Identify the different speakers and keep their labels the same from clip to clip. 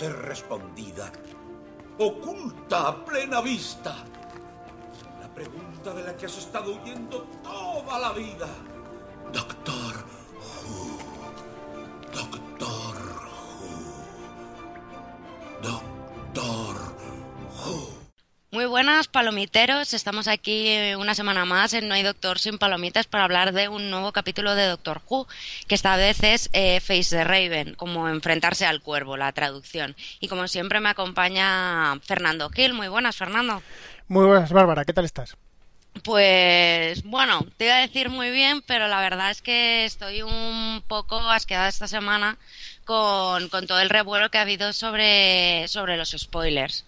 Speaker 1: ser respondida. Oculta a plena vista. La pregunta de la que has estado huyendo toda la vida. Doctor
Speaker 2: buenas, palomiteros. Estamos aquí eh, una semana más en No hay Doctor sin Palomitas para hablar de un nuevo capítulo de Doctor Who, que esta vez es eh, Face the Raven, como enfrentarse al cuervo, la traducción. Y como siempre me acompaña Fernando Gil. Muy buenas, Fernando.
Speaker 3: Muy buenas, Bárbara. ¿Qué tal estás?
Speaker 2: Pues bueno, te iba a decir muy bien, pero la verdad es que estoy un poco asqueada esta semana con, con todo el revuelo que ha habido sobre, sobre los spoilers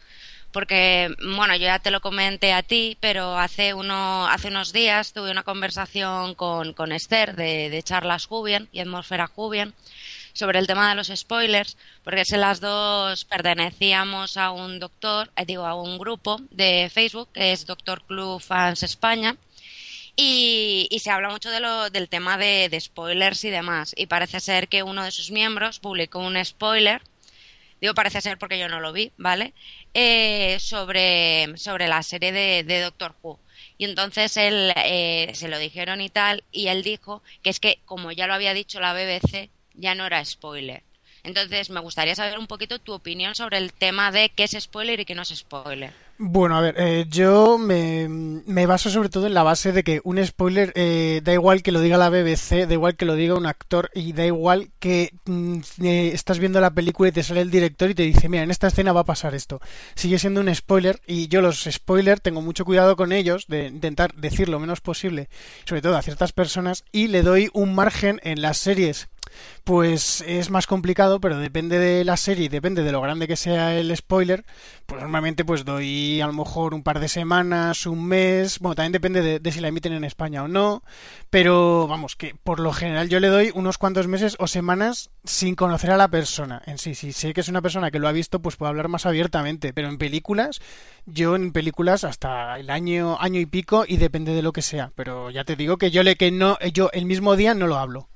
Speaker 2: porque, bueno, yo ya te lo comenté a ti, pero hace, uno, hace unos días tuve una conversación con, con Esther de, de Charlas Jubian y Atmósfera Jubian sobre el tema de los spoilers, porque si las dos pertenecíamos a un doctor, eh, digo, a un grupo de Facebook que es Doctor Club Fans España. Y, y se habla mucho de lo, del tema de, de spoilers y demás. Y parece ser que uno de sus miembros publicó un spoiler digo parece ser porque yo no lo vi, ¿vale? Eh, sobre, sobre la serie de, de Doctor Who. Y entonces él eh, se lo dijeron y tal, y él dijo que es que, como ya lo había dicho la BBC, ya no era spoiler. Entonces, me gustaría saber un poquito tu opinión sobre el tema de qué es spoiler y qué no es spoiler.
Speaker 3: Bueno, a ver, eh, yo me, baso sobre todo en la base de que un spoiler eh, da igual que lo diga la BBC, da igual que lo diga un actor y da igual que mm, eh, estás viendo la película y te sale el director y te dice, mira, en esta escena va a pasar esto. Sigue siendo un spoiler y yo los spoilers tengo mucho cuidado con ellos de intentar decir lo menos posible, sobre todo a ciertas personas, y le doy un margen en las series pues es más complicado, pero depende de la serie depende de lo grande que sea el spoiler, pues normalmente pues doy a lo mejor un par de semanas, un mes, bueno, también depende de, de si la emiten en España o no, pero vamos, que por lo general yo le doy unos cuantos meses o semanas sin conocer a la persona en sí. Si sé que es una persona que lo ha visto, pues puedo hablar más abiertamente, pero en películas, yo en películas hasta el año, año y pico y depende de lo que sea, pero ya te digo que yo le que no, yo el mismo día no lo hablo.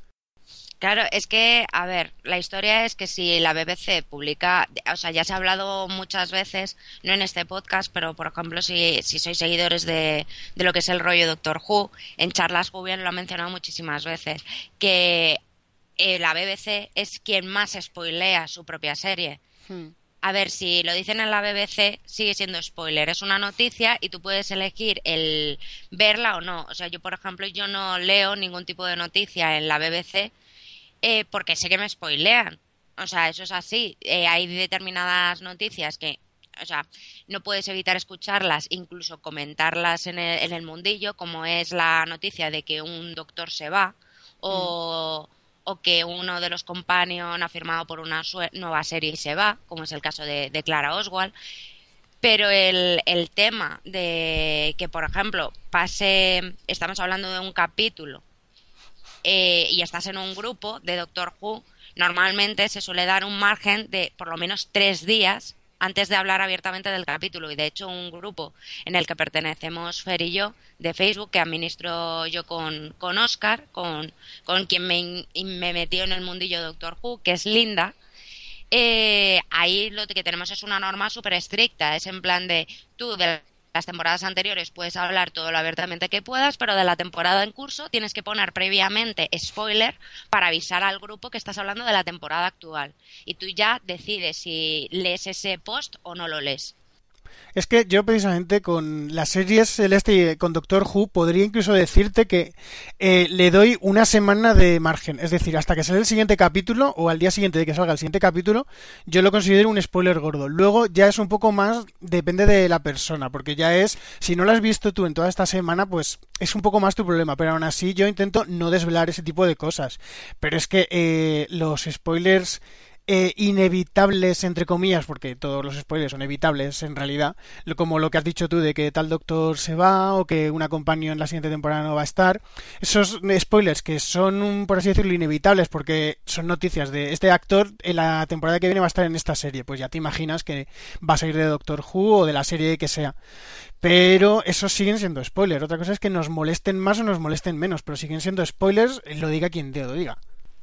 Speaker 2: Claro, es que, a ver, la historia es que si la BBC publica, o sea, ya se ha hablado muchas veces, no en este podcast, pero por ejemplo, si, si sois seguidores de, de lo que es el rollo Doctor Who, en charlas Jubian lo ha mencionado muchísimas veces, que eh, la BBC es quien más spoilea su propia serie. Hmm. A ver, si lo dicen en la BBC, sigue siendo spoiler. Es una noticia y tú puedes elegir el verla o no. O sea, yo, por ejemplo, yo no leo ningún tipo de noticia en la BBC eh, porque sé que me spoilean. O sea, eso es así. Eh, hay determinadas noticias que, o sea, no puedes evitar escucharlas, incluso comentarlas en el, en el mundillo, como es la noticia de que un doctor se va o, mm. o que uno de los companions ha firmado por una nueva serie y se va, como es el caso de, de Clara Oswald. Pero el, el tema de que, por ejemplo, pase, estamos hablando de un capítulo eh, y estás en un grupo de Doctor Who, normalmente se suele dar un margen de por lo menos tres días antes de hablar abiertamente del capítulo. Y de hecho, un grupo en el que pertenecemos Fer y yo, de Facebook, que administro yo con, con Oscar, con, con quien me, me metió en el mundillo Doctor Who, que es Linda, eh, ahí lo que tenemos es una norma súper estricta. Es en plan de tú, de las temporadas anteriores puedes hablar todo lo abiertamente que puedas, pero de la temporada en curso tienes que poner previamente spoiler para avisar al grupo que estás hablando de la temporada actual. Y tú ya decides si lees ese post o no lo lees.
Speaker 3: Es que yo precisamente con las series Celeste y con Doctor Who podría incluso decirte que eh, le doy una semana de margen. Es decir, hasta que sale el siguiente capítulo o al día siguiente de que salga el siguiente capítulo, yo lo considero un spoiler gordo. Luego ya es un poco más, depende de la persona, porque ya es, si no lo has visto tú en toda esta semana, pues es un poco más tu problema. Pero aún así yo intento no desvelar ese tipo de cosas. Pero es que eh, los spoilers eh, inevitables, entre comillas, porque todos los spoilers son evitables en realidad, como lo que has dicho tú de que tal doctor se va o que una compañía en la siguiente temporada no va a estar. Esos spoilers que son, por así decirlo, inevitables porque son noticias de este actor en la temporada que viene va a estar en esta serie, pues ya te imaginas que va a salir de Doctor Who o de la serie que sea. Pero esos siguen siendo spoilers. Otra cosa es que nos molesten más o nos molesten menos, pero siguen siendo spoilers, lo diga quien te lo diga.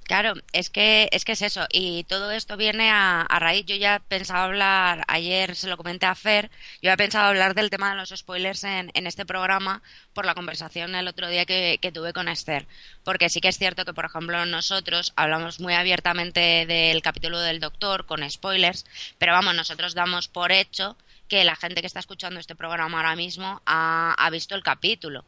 Speaker 2: Claro, es que es que es eso y todo esto viene a, a, raíz. Yo ya pensaba hablar ayer, se lo comenté a Fer, yo había pensado hablar del tema de los spoilers en, en este programa por la conversación el otro día que, que, tuve con Esther, porque sí que es cierto que por ejemplo nosotros hablamos muy abiertamente del capítulo del Doctor con spoilers, pero vamos nosotros damos por hecho que la gente que está escuchando este programa ahora mismo ha, ha visto el capítulo.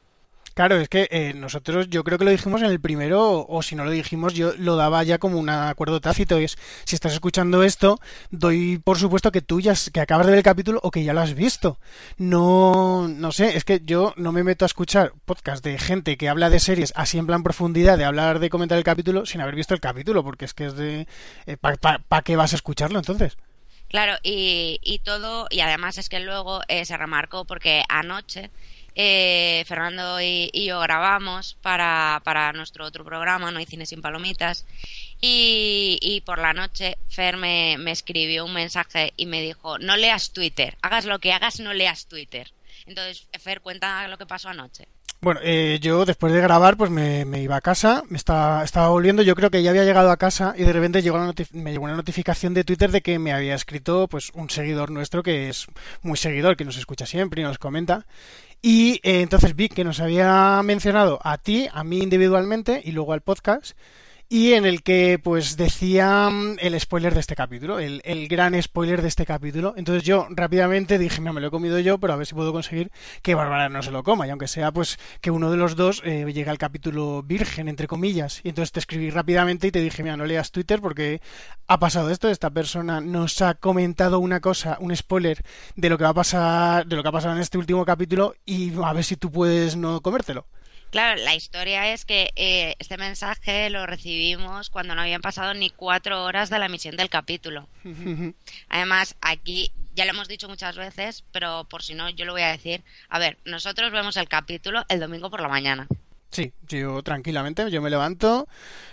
Speaker 3: Claro, es que eh, nosotros yo creo que lo dijimos en el primero, o si no lo dijimos, yo lo daba ya como un acuerdo tácito. Es, si estás escuchando esto, doy por supuesto que tú ya que acabas de ver el capítulo o que ya lo has visto. No, no sé, es que yo no me meto a escuchar podcast de gente que habla de series así en plan profundidad, de hablar, de comentar el capítulo, sin haber visto el capítulo, porque es que es de... Eh, ¿Para pa, qué vas a escucharlo entonces?
Speaker 2: Claro, y, y todo, y además es que luego eh, se remarcó porque anoche eh, Fernando y, yo grabamos para, para nuestro otro programa, No hay cine sin palomitas, y, por la noche Fer me, me, escribió un mensaje y me dijo, no leas Twitter, hagas lo que hagas, no leas Twitter. Entonces, Fer, cuenta lo que pasó anoche.
Speaker 3: Bueno, eh, yo después de grabar, pues me, me, iba a casa, me estaba, estaba volviendo, yo creo que ya había llegado a casa y de repente llegó la me llegó una notificación de Twitter de que me había escrito pues un seguidor nuestro que es muy seguidor, que nos escucha siempre y nos comenta. Y eh, entonces vi que nos había mencionado a ti, a mí individualmente y luego al podcast y en el que pues decía el spoiler de este capítulo, el, el, gran spoiler de este capítulo. Entonces yo rápidamente dije, mira, me lo he comido yo, pero a ver si puedo conseguir que Bárbara no se lo coma, y aunque sea pues que uno de los dos eh, llegue al capítulo virgen, entre comillas. Y entonces te escribí rápidamente y te dije, mira, no leas Twitter porque ha pasado esto, esta persona nos ha comentado una cosa, un spoiler de lo que va a pasar, de lo que ha pasado en este último capítulo, y a ver si tú puedes no comértelo.
Speaker 2: Claro, la historia es que eh, este mensaje lo recibimos cuando no habían pasado ni cuatro horas de la emisión del capítulo. Además, aquí ya lo hemos dicho muchas veces, pero por si no, yo lo voy a decir. A ver, nosotros vemos el capítulo el domingo por la mañana.
Speaker 3: Sí, yo tranquilamente, yo me levanto,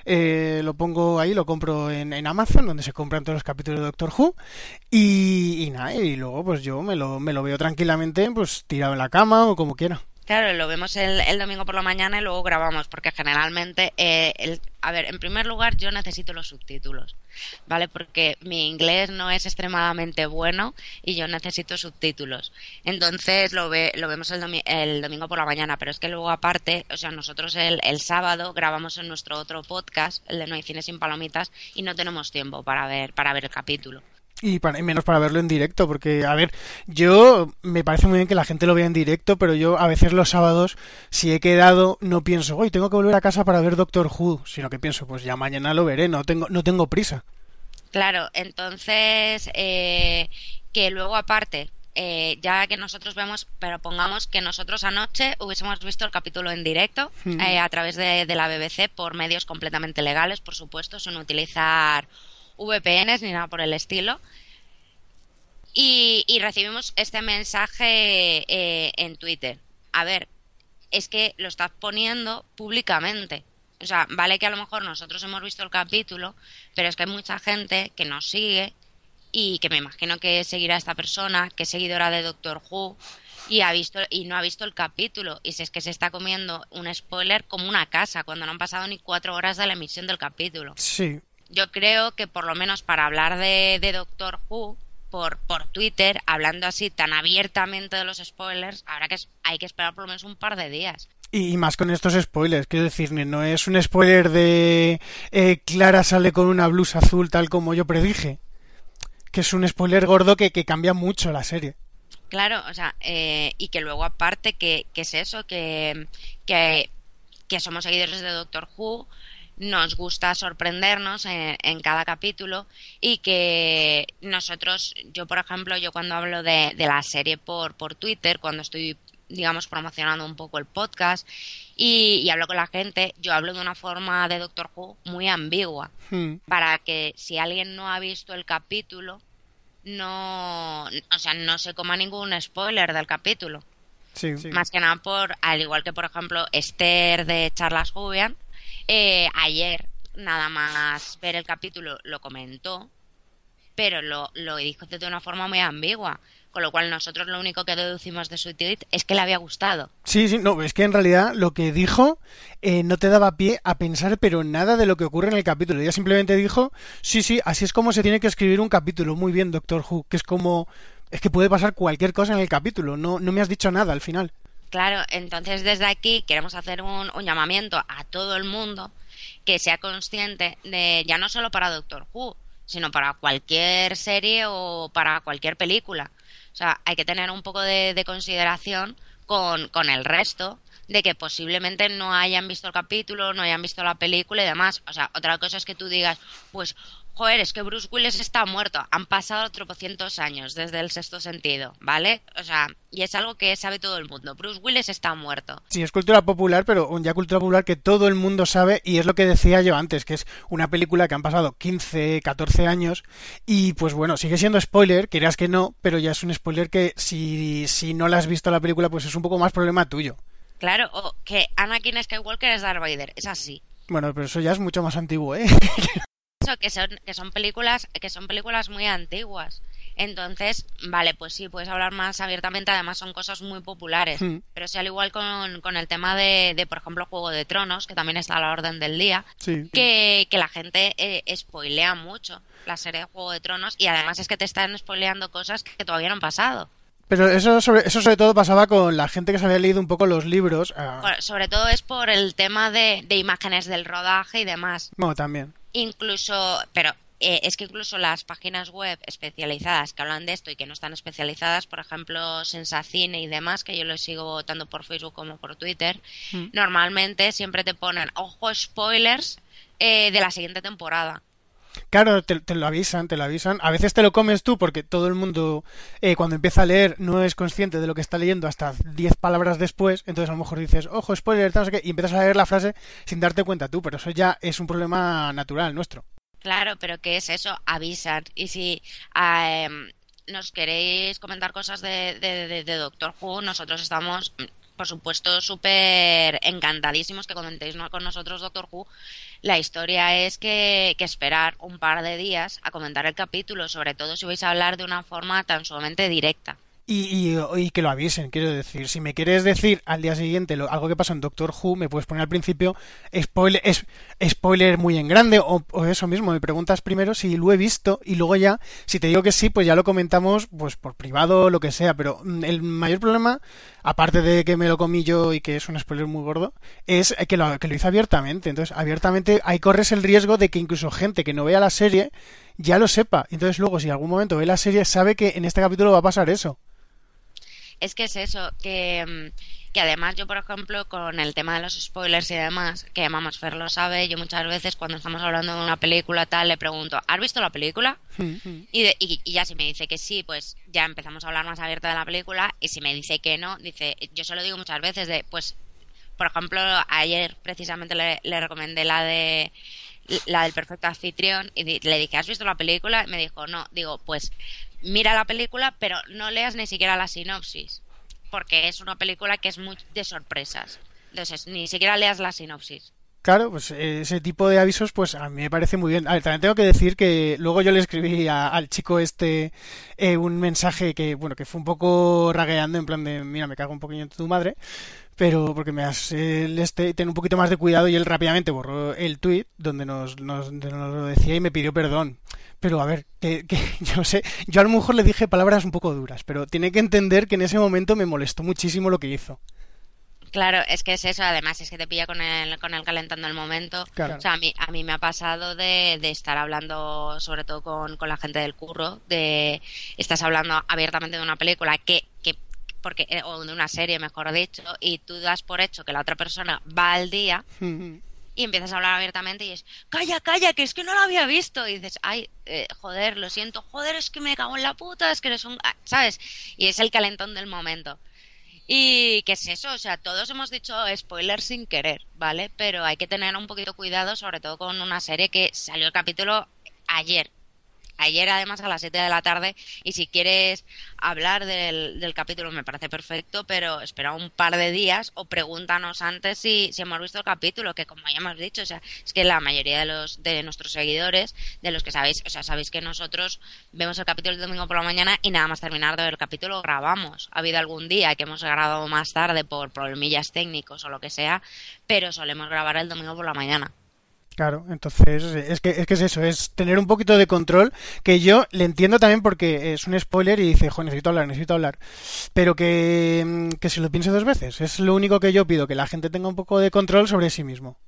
Speaker 3: eh, lo pongo ahí, lo compro en, en, Amazon, donde se compran todos los capítulos de Doctor Who, y, y nada, y luego pues yo me lo, me lo veo tranquilamente, pues tirado en la cama o como quiera.
Speaker 2: Claro, lo vemos el, el, domingo por la mañana y luego grabamos, porque generalmente, eh, el, a ver, en primer lugar yo necesito los subtítulos, ¿vale? Porque mi inglés no es extremadamente bueno y yo necesito subtítulos. Entonces lo, ve, lo vemos el, domi el, domingo por la mañana, pero es que luego aparte, o sea, nosotros el, el, sábado grabamos en nuestro otro podcast, el de No hay cine sin palomitas, y no tenemos tiempo para ver, para ver el capítulo.
Speaker 3: Y, para, y, menos para verlo en directo, porque, a ver, yo me parece muy bien que la gente lo vea en directo, pero yo a veces los sábados, si he quedado, no pienso, hoy tengo que volver a casa para ver Doctor Who, sino que pienso, pues ya mañana lo veré, no tengo, no tengo prisa.
Speaker 2: Claro, entonces, eh, que luego aparte, eh, ya que nosotros vemos, pero pongamos que nosotros anoche hubiésemos visto el capítulo en directo mm. eh, a través de, de la BBC por medios completamente legales, por supuesto, sin utilizar VPNs ni nada por el estilo. Y, recibimos este mensaje eh, en Twitter. A ver, es que lo estás poniendo públicamente. O sea, vale que a lo mejor nosotros hemos visto el capítulo, pero es que hay mucha gente que nos sigue y que me imagino que seguirá esta persona, que es seguidora de Doctor Who y ha visto y no ha visto el capítulo y si es que se está comiendo un spoiler como una casa cuando no han pasado ni cuatro horas de la emisión del capítulo.
Speaker 3: Sí,
Speaker 2: yo creo que por lo menos para hablar de, de Doctor Who por, por Twitter, hablando así tan abiertamente de los spoilers, habrá que hay que esperar por lo menos un par de días.
Speaker 3: Y más con estos spoilers, quiero decir, no es un spoiler de eh, Clara sale con una blusa azul tal como yo predije, que es un spoiler gordo que, que cambia mucho la serie.
Speaker 2: Claro, o sea, eh, y que luego aparte que, que es eso, que, que, que somos seguidores de Doctor Who, nos gusta sorprendernos en, en, cada capítulo y que nosotros, yo por ejemplo, yo cuando hablo de, de, la serie por, por Twitter, cuando estoy digamos promocionando un poco el podcast y, y, hablo con la gente, yo hablo de una forma de Doctor Who muy ambigua hmm. para que si alguien no ha visto el capítulo no, o sea, no se coma ningún spoiler del capítulo.
Speaker 3: Sí, sí.
Speaker 2: Más que nada por, al igual que por ejemplo Esther de Charlas Jubian, eh, ayer, nada más ver el capítulo, lo comentó, pero lo, lo dijo de una forma muy ambigua, Con lo cual nosotros lo único que deducimos de su tweet es que le había gustado.
Speaker 3: Sí, sí, no, es que en realidad lo que dijo eh, no te daba pie a pensar pero nada de lo que ocurre en el capítulo. Ella simplemente dijo, sí, sí, así es como se tiene que escribir un capítulo. Muy bien, Doctor Who, que es como... Es que puede pasar cualquier cosa en el capítulo, no, no me has dicho nada al final.
Speaker 2: Claro, entonces desde aquí queremos hacer un, un llamamiento a todo el mundo que sea consciente de, ya no solo para Doctor Who, sino para cualquier serie o para cualquier película. O sea, hay que tener un poco de, de consideración con, con, el resto de que posiblemente no hayan visto el capítulo, no hayan visto la película y demás. O sea, otra cosa es que tú digas, pues, joder, es que Bruce Willis está muerto. Han pasado tropocientos años desde el sexto sentido, ¿vale? O sea, y es algo que sabe todo el mundo. Bruce Willis está muerto.
Speaker 3: Sí, es cultura popular, pero ya cultura popular que todo el mundo sabe y es lo que decía yo antes, que es una película que han pasado 15, 14 años y pues bueno, sigue siendo spoiler, quieras que no, pero ya es un spoiler que si, si no la has visto la película, pues es un poco más problema tuyo.
Speaker 2: Claro, o que Anakin Skywalker es Darth Vader, es así.
Speaker 3: Bueno, pero eso ya es mucho más antiguo, ¿eh?
Speaker 2: eso que son que son películas que son películas muy antiguas. Entonces, vale, pues sí, puedes hablar más abiertamente, además son cosas muy populares. Mm. Pero sí, al igual con, con el tema de, de, por ejemplo, Juego de Tronos, que también está a la orden del día,
Speaker 3: sí.
Speaker 2: que, que, la gente eh, spoilea mucho la serie de Juego de Tronos y además es que te están spoileando cosas que todavía no han pasado.
Speaker 3: Pero eso sobre, eso sobre todo pasaba con la gente que se había leído un poco los libros.
Speaker 2: Uh... Sobre todo es por el tema de, de, imágenes del rodaje y demás.
Speaker 3: Bueno, también.
Speaker 2: Incluso, pero eh, es que incluso las páginas web especializadas que hablan de esto y que no están especializadas, por ejemplo, Sensacine y demás, que yo lo sigo tanto por Facebook como por Twitter, mm. normalmente siempre te ponen, ojo, spoilers eh, de la siguiente temporada.
Speaker 3: Claro, te, te, lo avisan, te lo avisan. A veces te lo comes tú porque todo el mundo eh, cuando empieza a leer no es consciente de lo que está leyendo hasta 10 palabras después. Entonces a lo mejor dices, ojo, spoiler, no sé qué, y empiezas a leer la frase sin darte cuenta tú. Pero eso ya es un problema natural nuestro.
Speaker 2: Claro, pero ¿qué es eso? Avisan. Y si eh, nos queréis comentar cosas de, de, de, de Doctor Who, nosotros estamos por supuesto, súper encantadísimos que comentéis con nosotros Doctor Who. La historia es que, que, esperar un par de días a comentar el capítulo, sobre todo si vais a hablar de una forma tan sumamente directa.
Speaker 3: Y, y, y, que lo avisen, quiero decir. Si me quieres decir al día siguiente lo, algo que pasa en Doctor Who, me puedes poner al principio spoiler, es, spoiler muy en grande o, o, eso mismo. Me preguntas primero si lo he visto y luego ya, si te digo que sí, pues ya lo comentamos pues por privado lo que sea. Pero el mayor problema, aparte de que me lo comí yo y que es un spoiler muy gordo, es que lo, que lo hice abiertamente. Entonces, abiertamente ahí corres el riesgo de que incluso gente que no vea la serie ya lo sepa. Entonces luego, si en algún momento ve la serie, sabe que en este capítulo va a pasar eso
Speaker 2: es que es eso, que, que, además yo, por ejemplo, con el tema de los spoilers y demás, que vamos, Fer lo sabe, yo muchas veces cuando estamos hablando de una película tal, le pregunto, ¿has visto la película? y, de, y, y, ya si me dice que sí, pues ya empezamos a hablar más abierta de la película, y si me dice que no, dice, yo se lo digo muchas veces, de, pues, por ejemplo, ayer precisamente le, le recomendé la de la del perfecto anfitrión y le dije, ¿has visto la película? Y me dijo, no. Digo, pues mira la película, pero no leas ni siquiera la sinopsis, porque es una película que es muy de sorpresas. Entonces, ni siquiera leas la sinopsis.
Speaker 3: Claro, pues ese tipo de avisos, pues a mí me parece muy bien. También tengo que decir que luego yo le escribí al chico este eh, un mensaje que, bueno, que fue un poco ragueando, en plan de, mira, me cago un poquillo en tu madre, pero porque me hace el este tener un poquito más de cuidado y él rápidamente borró el tweet donde nos, nos, nos lo decía y me pidió perdón. Pero a ver, que, que yo sé, yo a lo mejor le dije palabras un poco duras, pero tiene que entender que en ese momento me molestó muchísimo lo que hizo.
Speaker 2: Claro, es que es eso, además es que te pilla con el, con el calentando el momento.
Speaker 3: Claro.
Speaker 2: O sea, a mí, a mí me ha pasado de, de estar hablando, sobre todo con, con, la gente del curro, de estás hablando abiertamente de una película que porque o de una serie, mejor dicho, y tú das por hecho que la otra persona va al día. y empiezas a hablar abiertamente y es, calla, calla, que es que no lo había visto. Y dices, ay, eh, joder, lo siento, joder, es que me cago en la puta, es que eres un... ¿Sabes? Y es el calentón del momento. Y qué es eso, o sea, todos hemos dicho spoilers sin querer, ¿vale? Pero hay que tener un poquito cuidado, sobre todo con una serie que salió el capítulo ayer. Ayer además a las 7 de la tarde y si quieres hablar del, del capítulo me parece perfecto, pero espera un par de días o pregúntanos antes si, si hemos visto el capítulo, que como ya hemos dicho, o sea, es que la mayoría de los de nuestros seguidores, de los que sabéis, o sea, sabéis que nosotros vemos el capítulo el domingo por la mañana y nada más terminar de ver el capítulo grabamos. Ha habido algún día que hemos grabado más tarde por problemillas técnicos o lo que sea, pero solemos grabar el domingo por la mañana.
Speaker 3: Claro, entonces es que, es que es eso, es tener un poquito de control, que yo le entiendo también porque es un spoiler y dice, jo, necesito hablar, necesito hablar, pero que, mm, que se lo piense dos veces, es lo único que yo pido, que la gente tenga un poco de control sobre sí mismo.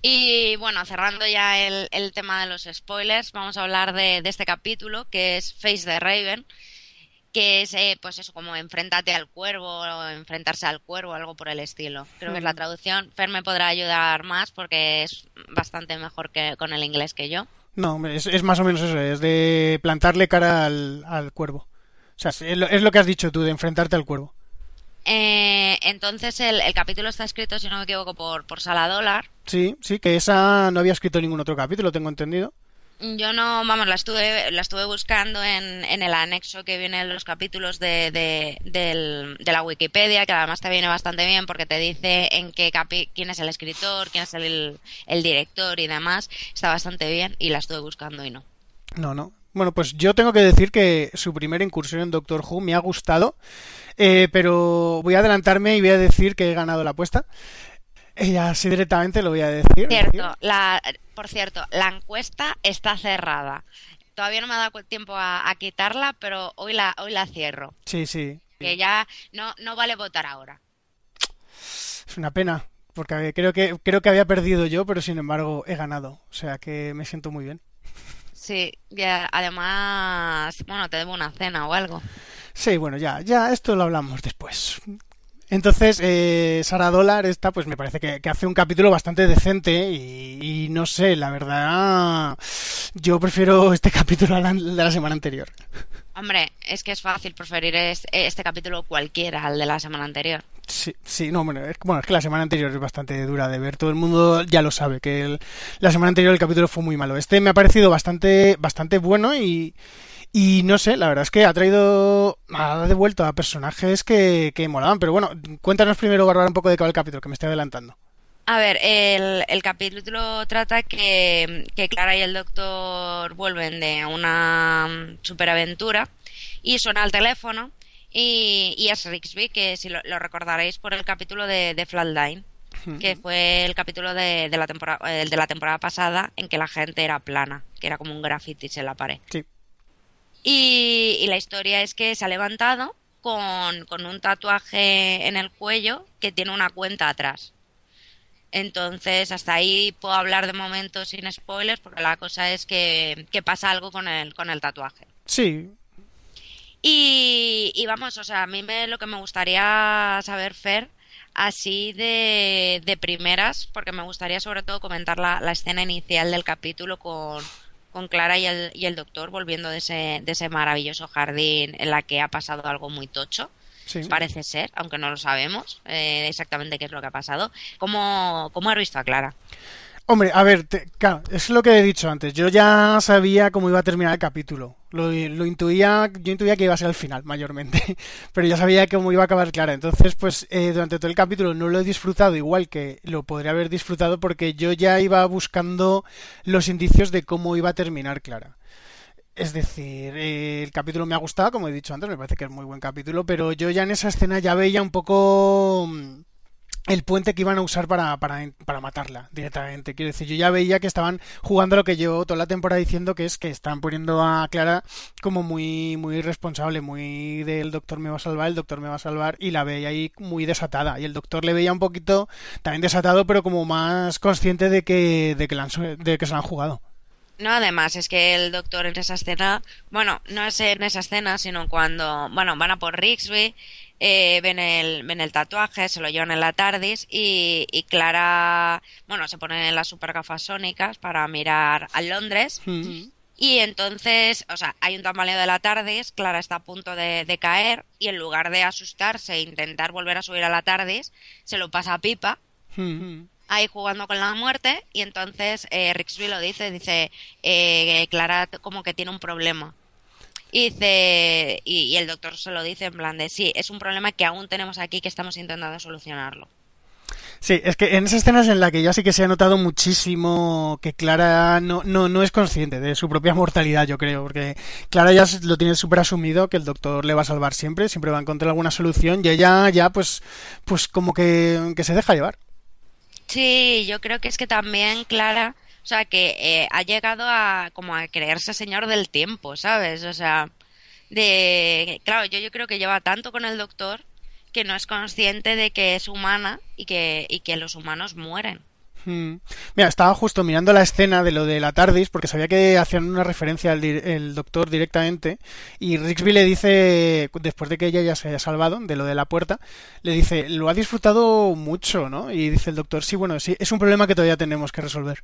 Speaker 2: Y bueno, cerrando ya el, el tema de los spoilers, vamos a hablar de, de este capítulo, que es Face the Raven, que es, eh, pues eso, como enfréntate al cuervo o enfrentarse al cuervo, algo por el estilo. Creo que es la traducción. Fer me podrá ayudar más porque es bastante mejor que con el inglés que yo.
Speaker 3: No, es, es más o menos eso, es de plantarle cara al, al cuervo. O sea, es lo, es lo que has dicho tú, de enfrentarte al cuervo.
Speaker 2: Eh, entonces el, el capítulo está escrito, si no me equivoco, por, por Sala Dólar.
Speaker 3: Sí, sí, que esa no había escrito ningún otro capítulo, tengo entendido.
Speaker 2: Yo no, vamos, la estuve, la estuve buscando en, en el anexo que viene en los capítulos de, de, del- de la Wikipedia, que además te viene bastante bien porque te dice en qué capi quién es el escritor, quién es el, el director y demás. Está bastante bien y la estuve buscando y no.
Speaker 3: No, no. Bueno, pues yo tengo que decir que su primera incursión en Doctor Who me ha gustado, eh, pero voy a adelantarme y voy a decir que he ganado la apuesta. Y así directamente lo voy a decir.
Speaker 2: Cierto, la, por cierto, la encuesta está cerrada. Todavía no me ha dado tiempo a, a quitarla, pero hoy la, hoy la cierro.
Speaker 3: Sí, sí.
Speaker 2: Que ya no, no vale votar ahora.
Speaker 3: Es una pena, porque creo que, creo que había perdido yo, pero sin embargo he ganado. O sea que me siento muy bien.
Speaker 2: Sí, ya, además, bueno, te debo una cena o algo.
Speaker 3: Sí, bueno, ya, ya, esto lo hablamos después. Entonces, eh, Sara Dólar, esta, pues me parece que, que hace un capítulo bastante decente y, y no sé, la verdad, yo prefiero este capítulo a la- de la semana anterior.
Speaker 2: Hombre, es que es fácil preferir es- este capítulo cualquiera al de la semana anterior.
Speaker 3: Sí, sí, no, bueno es, bueno, es que la semana anterior es bastante dura de ver. Todo el mundo ya lo sabe, que el- la semana anterior el capítulo fue muy malo. Este me ha parecido bastante, bastante bueno y, y no sé, la verdad es que ha traído, ha devuelto a personajes que, que molaban. Pero bueno, cuéntanos primero, Bárbara, un poco de qué va el capítulo, que me estoy adelantando.
Speaker 2: A ver, el, el capítulo trata que, que Clara y el doctor vuelven de una mm, superaventura y suena el teléfono y, y es Rixby, que si lo, lo recordaréis por el capítulo de, de Flatline, que fue el capítulo de, de la temporada, el de la temporada pasada en que la gente era plana, que era como un grafitis en la pared.
Speaker 3: Sí.
Speaker 2: Y, y la historia es que se ha levantado con, con un tatuaje en el cuello que tiene una cuenta atrás. Entonces, hasta ahí puedo hablar de momento sin spoilers, porque la cosa es que, que pasa algo con el, con el tatuaje.
Speaker 3: Sí,
Speaker 2: Y, y vamos, o sea, a mí me, lo que me gustaría saber, Fer, así de, de primeras, porque me gustaría sobre todo comentar la, la escena inicial del capítulo con, con Clara y el, y el doctor volviendo de ese, de ese maravilloso jardín en la que ha pasado algo muy tocho.
Speaker 3: sí.
Speaker 2: Parece ser, aunque no lo sabemos eh, exactamente qué es lo que ha pasado. ¿Cómo, cómo has visto a Clara?
Speaker 3: Hombre, a ver, claro, es lo que he dicho antes. Yo ya sabía cómo iba a terminar el capítulo. Lo, lo intuía, yo intuía que iba a ser el final, mayormente. Pero ya sabía cómo iba a acabar Clara. Entonces, pues eh, durante todo el capítulo no lo he disfrutado igual que lo podría haber disfrutado porque yo ya iba buscando los indicios de cómo iba a terminar Clara. Es decir, eh, el capítulo me ha gustado, como he dicho antes, me parece que es muy buen capítulo, pero yo ya en esa escena ya veía un poco mm, el puente que iban a usar para, para, para matarla directamente. Quiero decir, yo ya veía que estaban jugando lo que llevo toda la temporada diciendo, que es que están poniendo a Clara como muy, muy responsable, muy del doctor me va a salvar, el doctor me va a salvar, y la veía ahí muy desatada. Y el doctor le veía un poquito también desatado, pero como más consciente de que, de que, la han de que se la han jugado.
Speaker 2: No, además, es que el doctor en esa escena, bueno, no es en esa escena, sino cuando, bueno, van a por Rixby, eh, ven, el, ven el tatuaje, se lo llevan en la TARDIS y, y Clara, bueno, se ponen las super gafas sónicas para mirar a Londres
Speaker 3: Mm.
Speaker 2: y entonces, o sea, hay un tambaleo de la TARDIS, Clara está a punto de, de caer y en lugar de asustarse e intentar volver a subir a la TARDIS, se lo pasa a Pipa
Speaker 3: Mm.
Speaker 2: Ahí jugando con la muerte y entonces eh, Rixby lo dice, dice, eh, Clara como que tiene un problema. Y dice, y, el doctor se lo dice en plan de, sí, es un problema que aún tenemos aquí que estamos intentando solucionarlo.
Speaker 3: Sí, es que en esas escenas en la que ya sí que se ha notado muchísimo que Clara no, no, no es consciente de su propia mortalidad, yo creo, porque Clara ya lo tiene súper asumido que el doctor le va a salvar siempre, siempre va a encontrar alguna solución y ella ya pues, pues como que, que se deja llevar.
Speaker 2: Sí, yo creo que es que también Clara, o sea, que eh, ha llegado a como a creerse señor del tiempo, ¿sabes? O sea, de claro, yo yo creo que lleva tanto con el doctor que no es consciente de que es humana y que y que los humanos mueren.
Speaker 3: Hmm. Mira, estaba justo mirando la escena de lo de la TARDIS porque sabía que hacían una referencia al el doctor directamente y Rixby le dice, después de que ella ya se haya salvado de lo de la puerta, le dice, lo ha disfrutado mucho, ¿no? Y dice el doctor, sí, bueno, sí, es un problema que todavía tenemos que resolver.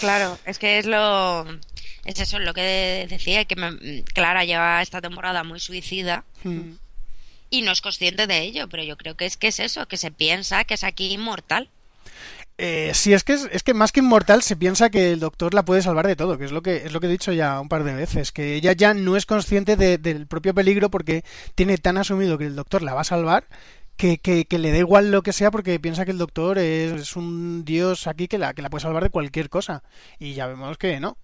Speaker 2: Claro, es que es lo... Es eso lo que decía, que Clara lleva esta temporada muy suicida. Hmm. Y no es consciente de ello, pero yo creo que es que es eso, que se piensa que es aquí inmortal.
Speaker 3: Eh, sí, es que es, que más que inmortal se piensa que el doctor la puede salvar de todo, que es lo que es lo que he dicho ya un par de veces, que ella ya no es consciente del propio peligro porque tiene tan asumido que el doctor la va a salvar que, que, le da igual lo que sea porque piensa que el doctor es, un dios aquí que la, que la puede salvar de cualquier cosa. Y ya vemos que no.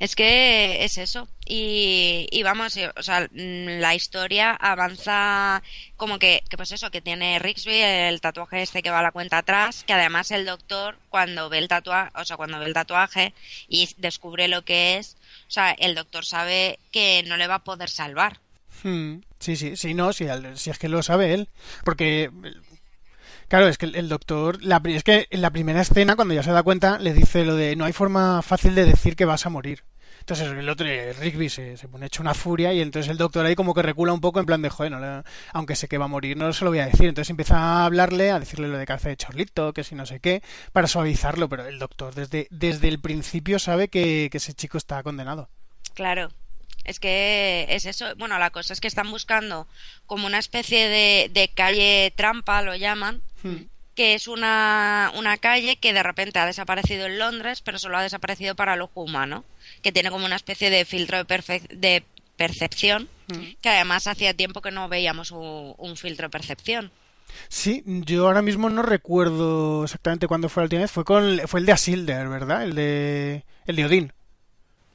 Speaker 2: Es que es eso. Y, y vamos, o sea, mm, la historia avanza como que, que, pues eso, que tiene Rixby el tatuaje este que va a la cuenta atrás, que además el doctor cuando ve el tatuaje, o sea, cuando ve el tatuaje y descubre lo que es, o sea, el doctor sabe que no le va a poder salvar.
Speaker 3: Hmm. Sí, sí, sí, no, si, si es que lo sabe él, porque Claro, es que el, doctor, es que en la primera escena, cuando ya se da cuenta, le dice lo de no hay forma fácil de decir que vas a morir. Entonces el otro, Rigby, se, pone hecho una furia y entonces el doctor ahí como que recula un poco en plan de, joder, aunque sé que va a morir, no se lo voy a decir. Entonces empieza a hablarle, a decirle lo de cabeza de chorlito, que si no sé qué, para suavizarlo, pero el doctor desde, desde el principio sabe que, que ese chico está condenado.
Speaker 2: Claro, es que es eso. Bueno, la cosa es que están buscando como una especie de, de calle trampa, lo llaman, hmm. Que es una, una calle que de repente ha desaparecido en Londres, pero solo ha desaparecido para el ojo humano que tiene como una especie de filtro de, de percepción, mm. que además hacía tiempo que no veíamos un, filtro de percepción.
Speaker 3: Sí, yo ahora mismo no recuerdo exactamente cuándo fue la última vez. Fue con fue el de Asilder, ¿verdad? El de el de Odín.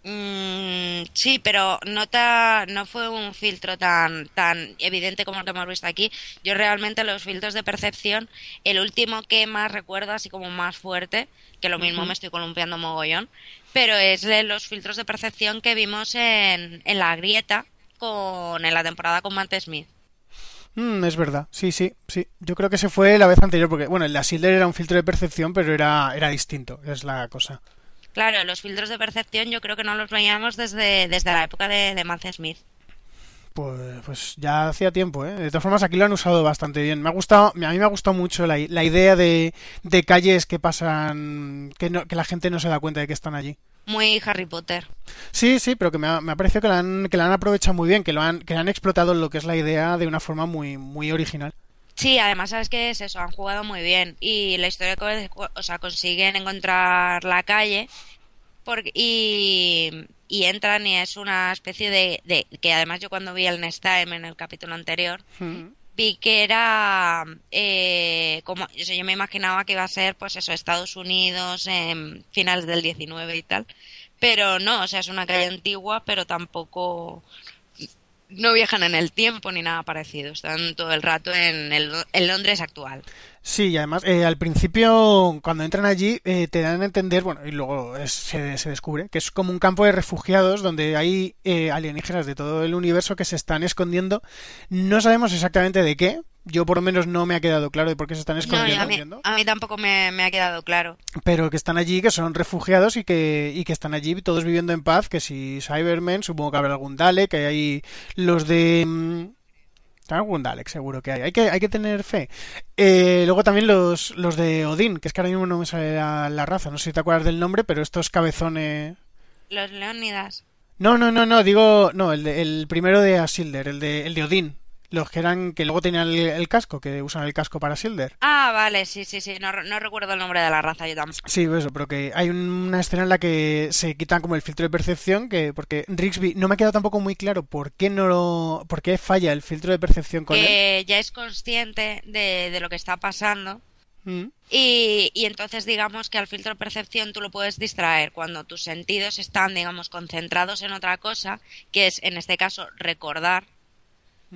Speaker 2: Mm, sí, pero no, ta, no fue un filtro tan, tan evidente como el que hemos visto aquí. Yo realmente los filtros de percepción, el último que más recuerdo, así como más fuerte, que lo mismo me estoy columpiando mogollón, pero es de los filtros de percepción que vimos en, en la grieta con, en la temporada con Matt Smith.
Speaker 3: Mm, es verdad, sí, sí, sí. Yo creo que se fue la vez anterior, porque, bueno, el de Asilder era un filtro de percepción, pero era, era distinto, es la cosa.
Speaker 2: Claro, los filtros de percepción yo creo que no los veíamos desde, desde la época de, de Smith.
Speaker 3: Pues, pues ya hacía tiempo, ¿eh? De todas formas, aquí lo han usado bastante bien. Me ha gustado, a mí me ha gustado mucho la, la idea de, de, calles que pasan, que, no, que la gente no se da cuenta de que están allí.
Speaker 2: Muy Harry Potter.
Speaker 3: Sí, sí, pero que me ha, me ha parecido que la, han, que la han aprovechado muy bien, que lo han, que han explotado lo que es la idea de una forma muy, muy original.
Speaker 2: Sí, además sabes que es eso, han jugado muy bien. Y la historia, o sea, consiguen encontrar la calle y, y, entran y es una especie de, de, que además yo cuando vi el Next Time en el capítulo anterior vi que era eh, como yo me imaginaba que iba a ser pues eso Estados Unidos en finales del 19 y tal. Pero no o sea es una calle antigua pero tampoco no viajan en el tiempo ni nada parecido, están todo el rato en el en Londres actual.
Speaker 3: Sí, y además eh, al principio cuando entran allí eh, te dan a entender, bueno, y luego se, se, descubre que es como un campo de refugiados donde hay eh, alienígenas de todo el universo que se están escondiendo. No sabemos exactamente de qué, yo por lo menos no me ha quedado claro de por qué se están escondiendo.
Speaker 2: a, mí, tampoco me, ha quedado claro.
Speaker 3: Pero que están allí, que son refugiados y que, y que están allí todos viviendo en paz, que si Cybermen, supongo que habrá algún Dalek, que hay los de... Algún Dalek seguro que hay. Hay que, hay que tener fe. Eh, luego también los, los de Odín, que es que ahora mismo no me sale la, raza, no sé si te acuerdas del nombre, pero estos cabezones...
Speaker 2: Los Leónidas.
Speaker 3: No, no, no, no, digo, no, el, el primero de Asilder, el de, el de Odín. Los que eran, que luego tenían el, casco, que usan el casco para Silder.
Speaker 2: Ah, vale, sí, sí, sí, no, no, recuerdo el nombre de la raza yo tampoco.
Speaker 3: Sí, eso, pero que hay una escena en la que se quitan como el filtro de percepción, que porque Rixby no me ha quedado tampoco muy claro por qué no lo, por qué falla el filtro de percepción con
Speaker 2: que ya es consciente de, de lo que está pasando. Mm. Y, y, entonces digamos que al filtro de percepción tú lo puedes distraer cuando tus sentidos están, digamos, concentrados en otra cosa, que es en este caso recordar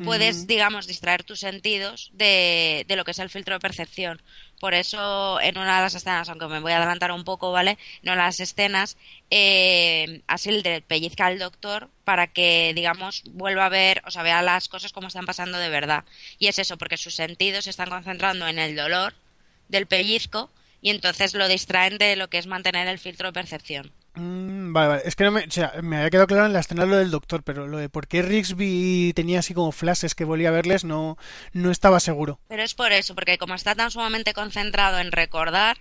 Speaker 2: puedes, digamos, distraer tus sentidos de, de, lo que es el filtro de percepción. Por eso, en una de las escenas, aunque me voy a adelantar un poco, ¿vale? En una de las escenas, eh, de pellizca al doctor para que, digamos, vuelva a ver, o sea, vea las cosas como están pasando de verdad. Y es eso, porque sus sentidos se están concentrando en el dolor del pellizco y entonces lo distraen de lo que es mantener el filtro de percepción.
Speaker 3: Mm, vale, vale. Es que no me, o sea, me había quedado claro en la escena lo del doctor, pero lo de por qué Rixby tenía así como flashes que volvía a verles no, no estaba seguro.
Speaker 2: Pero es por eso, porque como está tan sumamente concentrado en recordar,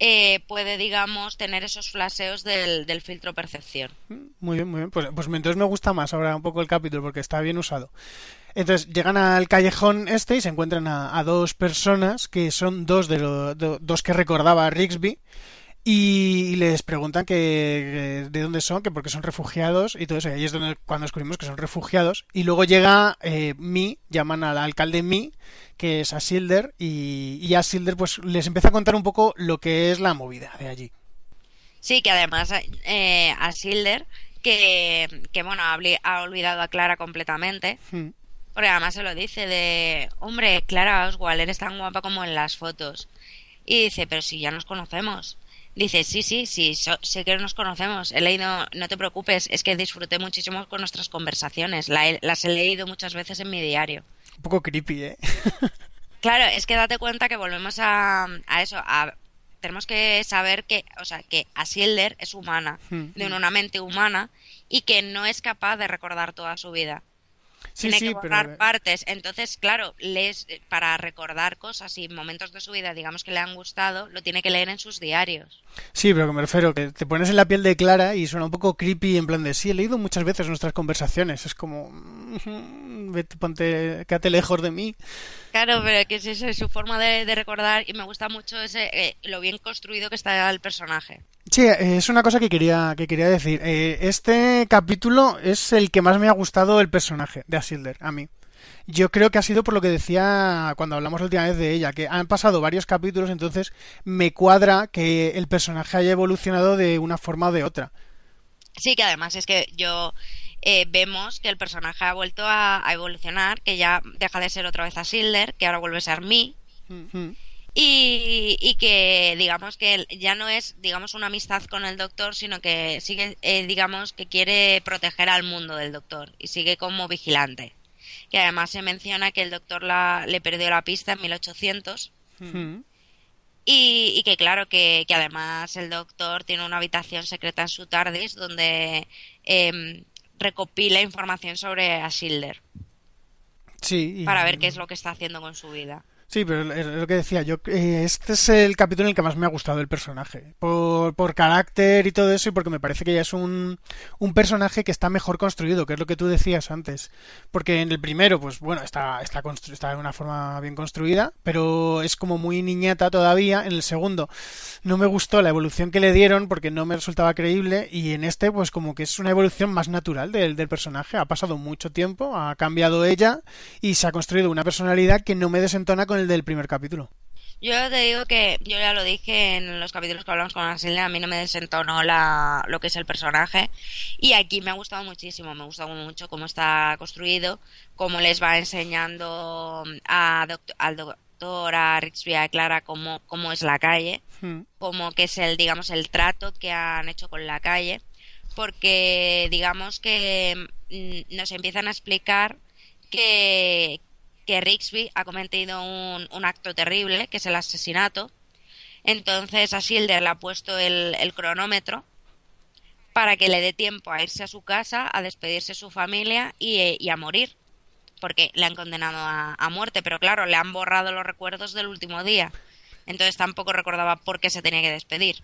Speaker 2: eh, puede, digamos, tener esos flasheos del, del, filtro percepción.
Speaker 3: Mm, muy bien, muy bien. Pues, pues entonces me gusta más ahora un poco el capítulo porque está bien usado. Entonces llegan al callejón este y se encuentran a, dos personas que son dos de los dos que recordaba Rixby y les preguntan que, de dónde son, que porque son refugiados y todo eso. Y ahí es donde, cuando descubrimos que son refugiados. Y luego llega eh, Mi, llaman al alcalde Mi, que es a Silder, y, y a Silder pues les empieza a contar un poco lo que es la movida de allí.
Speaker 2: Sí, que además eh, a Silder, que, que bueno, ha, olvidado a Clara completamente. Hmm. Porque además se lo dice de, hombre, Clara Oswald, eres tan guapa como en las fotos. Y dice, pero si ya nos conocemos. Dice, sí, sí, sí, sé que nos conocemos. He leído, no te preocupes, es que disfruté muchísimo con nuestras conversaciones. las he leído muchas veces en mi diario.
Speaker 3: Un poco creepy, ¿eh?
Speaker 2: claro, es que date cuenta que volvemos a, a eso, a tenemos que saber que, o sea, que Asilder es humana, hmm. de una mente humana y que no es capaz de recordar toda su vida tiene que borrar partes. Entonces, claro, lees eh, para recordar cosas y momentos de su vida, digamos que le han gustado, lo tiene que leer en sus diarios.
Speaker 3: Sí, pero que me refiero que te pones en la piel de Clara y suena un poco creepy en plan de sí, he leído muchas veces nuestras conversaciones. Es como, mm, vete, ponte, quédate lejos de mí.
Speaker 2: Claro, pero que es eso, es su forma de, recordar y me gusta mucho ese eh, lo bien construido que está el personaje.
Speaker 3: Sí, es una cosa que quería, que quería decir. Eh, este capítulo es el que más me ha gustado el personaje de Asilder, a mí. Yo creo que ha sido por lo que decía cuando hablamos la última vez de ella, que han pasado varios capítulos, entonces me cuadra que el personaje haya evolucionado de una forma o de otra.
Speaker 2: Sí, que además es que yo eh, vemos que el personaje ha vuelto a, evolucionar, que ya deja de ser otra vez Asilder, que ahora vuelve a ser mí. Mm. Y, que digamos que ya no es digamos una amistad con el doctor sino que sigue eh, digamos que quiere proteger al mundo del doctor y sigue como vigilante que además se menciona que el doctor la, le perdió la pista en 1800 hmm. y, y, que claro que, que, además el doctor tiene una habitación secreta en su TARDIS donde eh, recopila información sobre Asilder
Speaker 3: sí
Speaker 2: para ver qué es lo que está haciendo con su vida
Speaker 3: Sí, pero es lo que decía yo. Eh, este es el capítulo en el que más me ha gustado el personaje. Por, por carácter y todo eso, y porque me parece que ya es un, un personaje que está mejor construido, que es lo que tú decías antes. Porque en el primero, pues bueno, está, está, está de una forma bien construida, pero es como muy niñata todavía. En el segundo, no me gustó la evolución que le dieron porque no me resultaba creíble. Y en este, pues como que es una evolución más natural del, del personaje. Ha pasado mucho tiempo, ha cambiado ella y se ha construido una personalidad que no me desentona con el del primer capítulo.
Speaker 2: Yo te digo que yo ya lo dije en los capítulos que hablamos con Asilia, a mí no me desentonó la, lo que es el personaje y aquí me ha gustado muchísimo, me ha gustado mucho cómo está construido, cómo les va enseñando a al doctor, a Rixby, a Clara cómo, cómo es la calle, hmm. cómo que es el, digamos, el trato que han hecho con la calle, porque digamos que mm, nos empiezan a explicar que, que Rixby ha cometido un, acto terrible, que es el asesinato. Entonces a Silder le ha puesto el, cronómetro para que le dé tiempo a irse a su casa, a despedirse de su familia y, a morir. Porque le han condenado a, muerte, pero claro, le han borrado los recuerdos del último día. Entonces tampoco recordaba por qué se tenía que despedir.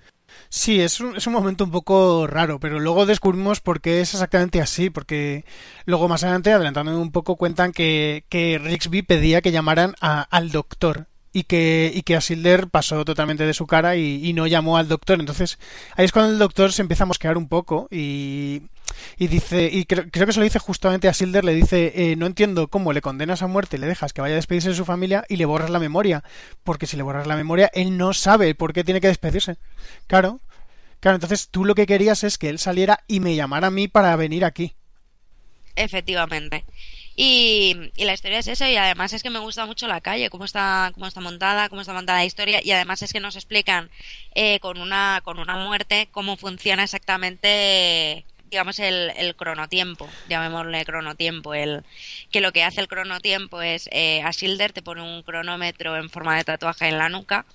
Speaker 3: Sí, es un, es un momento un poco raro, pero luego descubrimos por qué es exactamente así, porque luego más adelante, adelantándome un poco, cuentan que, que Rixby pedía que llamaran a, al doctor y que, y que Asilder pasó totalmente de su cara y, y, no llamó al doctor. Entonces, ahí es cuando el doctor se empieza a mosquear un poco y, y dice, y creo, creo, que se lo dice justamente a Silder, le dice, eh, no entiendo cómo le condenas a muerte, le dejas que vaya a despedirse de su familia y le borras la memoria, porque si le borras la memoria, él no sabe por qué tiene que despedirse. Claro, claro, entonces tú lo que querías es que él saliera y me llamara a mí para venir aquí.
Speaker 2: Efectivamente. Y, y, la historia es eso, y además es que me gusta mucho la calle, cómo está, cómo está montada, cómo está montada la historia, y además es que nos explican eh, con una, con una muerte cómo funciona exactamente digamos, el, el cronotiempo, llamémosle cronotiempo, el, que lo que hace el cronotiempo es, eh, a Silder te pone un cronómetro en forma de tatuaje en la nuca,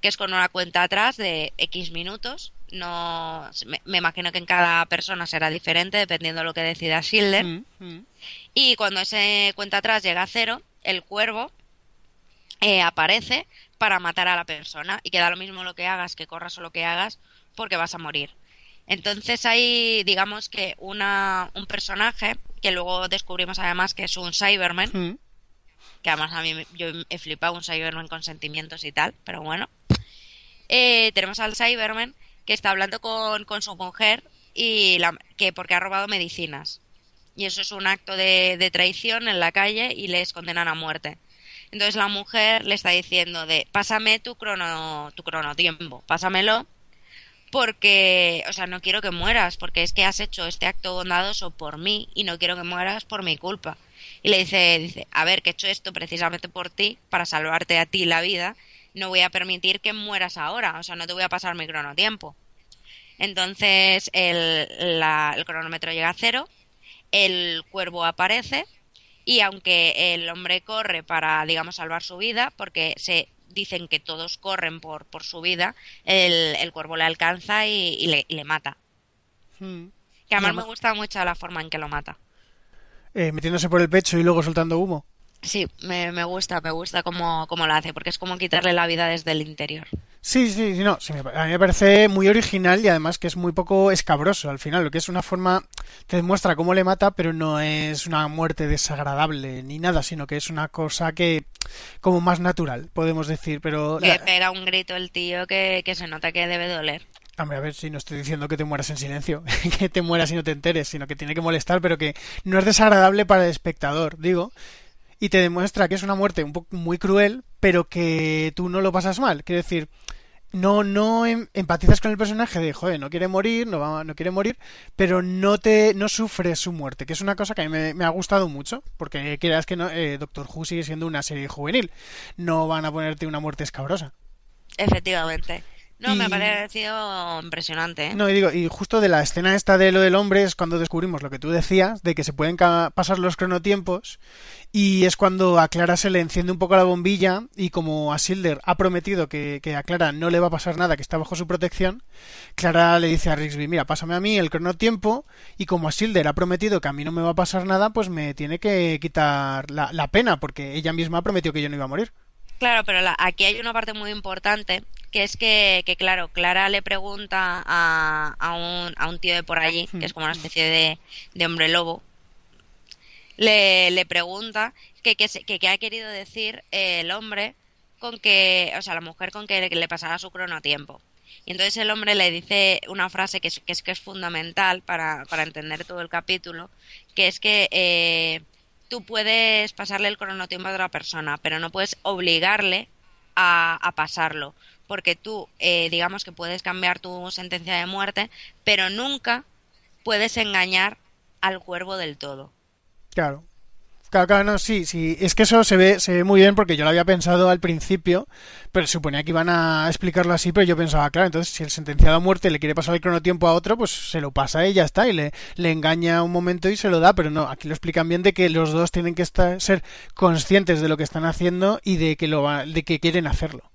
Speaker 2: que es con una cuenta atrás de X minutos, no me, me imagino que en cada persona será diferente dependiendo de lo que decida Silder, mm, mm. y cuando ese cuenta atrás llega a cero, el cuervo eh, aparece para matar a la persona, y queda lo mismo lo que hagas, que corras o lo que hagas, porque vas a morir. Entonces hay, digamos que una, un personaje que luego descubrimos además que es un Cyberman, mm. que además a mí yo he flipado un Cyberman con sentimientos y tal, pero bueno. Eh, tenemos al Cyberman que está hablando con, con su mujer y la, que porque ha robado medicinas. Y eso es un acto de, de traición en la calle y les condenan a muerte. Entonces la mujer le está diciendo de pásame tu crono, tu cronotiempo, pásamelo porque, o sea, no quiero que mueras, porque es que has hecho este acto bondadoso por mí y no quiero que mueras por mi culpa. Y le dice, dice, a ver, que he hecho esto precisamente por ti, para salvarte a ti la vida, no voy a permitir que mueras ahora, o sea, no te voy a pasar mi cronotiempo. Entonces el, la, el cronómetro llega a cero, el cuervo aparece y aunque el hombre corre para, digamos, salvar su vida, porque se dicen que todos corren por, por su vida, el, el cuervo le alcanza y, y, le, y le, mata. Hmm. Que además me gusta mucho la forma en que lo mata.
Speaker 3: Eh, metiéndose por el pecho y luego soltando humo.
Speaker 2: Sí, me, me gusta, me gusta cómo, cómo, lo hace, porque es como quitarle la vida desde el interior.
Speaker 3: Sí, sí, sí, no, sí, a mí me parece muy original y además que es muy poco escabroso al final, lo que es una forma, te demuestra cómo le mata, pero no es una muerte desagradable ni nada, sino que es una cosa que, como más natural, podemos decir, pero...
Speaker 2: Le pega un grito el tío que, que se nota que debe doler.
Speaker 3: Hombre, a ver si no estoy diciendo que te mueras en silencio, que te mueras y no te enteres, sino que tiene que molestar, pero que no es desagradable para el espectador, digo, y te demuestra que es una muerte un poco muy cruel, pero que tú no lo pasas mal. Quiero decir, no, no em, empatizas con el personaje de, joder, no quiere morir, no, va, no quiere morir, pero no te, no sufres su muerte, que es una cosa que a mí me, ha gustado mucho, porque quieras que no, eh, Doctor Who sigue siendo una serie juvenil, no van a ponerte una muerte escabrosa.
Speaker 2: Efectivamente. No, y... me ha parecido impresionante. ¿eh?
Speaker 3: No, y digo, y justo de la escena esta de lo del hombre es cuando descubrimos lo que tú decías, de que se pueden pasar los cronotiempos, y es cuando a Clara se le enciende un poco la bombilla, y como a Silder ha prometido que, que a Clara no le va a pasar nada, que está bajo su protección, Clara le dice a Rixby, mira, pásame a mí el cronotiempo, y como a Silder ha prometido que a mí no me va a pasar nada, pues me tiene que quitar la, la pena, porque ella misma ha prometido que yo no iba a morir.
Speaker 2: Claro, pero la, aquí hay una parte muy importante que es que, que claro, Clara le pregunta a, a, un, a un tío de por allí, que es como una especie de, de hombre lobo, le, le pregunta que qué ha querido decir el hombre con que, o sea, la mujer con que le, que le pasara su cronotiempo. Y entonces el hombre le dice una frase que es que es, que es fundamental para, para entender todo el capítulo, que es que eh, tú puedes pasarle el cronotiempo a otra persona, pero no puedes obligarle a, a pasarlo porque tú, eh, digamos que puedes cambiar tu sentencia de muerte, pero nunca puedes engañar al cuervo del todo.
Speaker 3: Claro. Claro, claro, no, sí, sí. Es que eso se ve, se ve muy bien porque yo lo había pensado al principio, pero suponía que iban a explicarlo así, pero yo pensaba, claro, entonces si el sentenciado a muerte le quiere pasar el cronotiempo a otro, pues se lo pasa y ya está, y le, le engaña un momento y se lo da, pero no, aquí lo explican bien de que los dos tienen que estar, ser conscientes de lo que están haciendo y de que, lo, de que quieren hacerlo.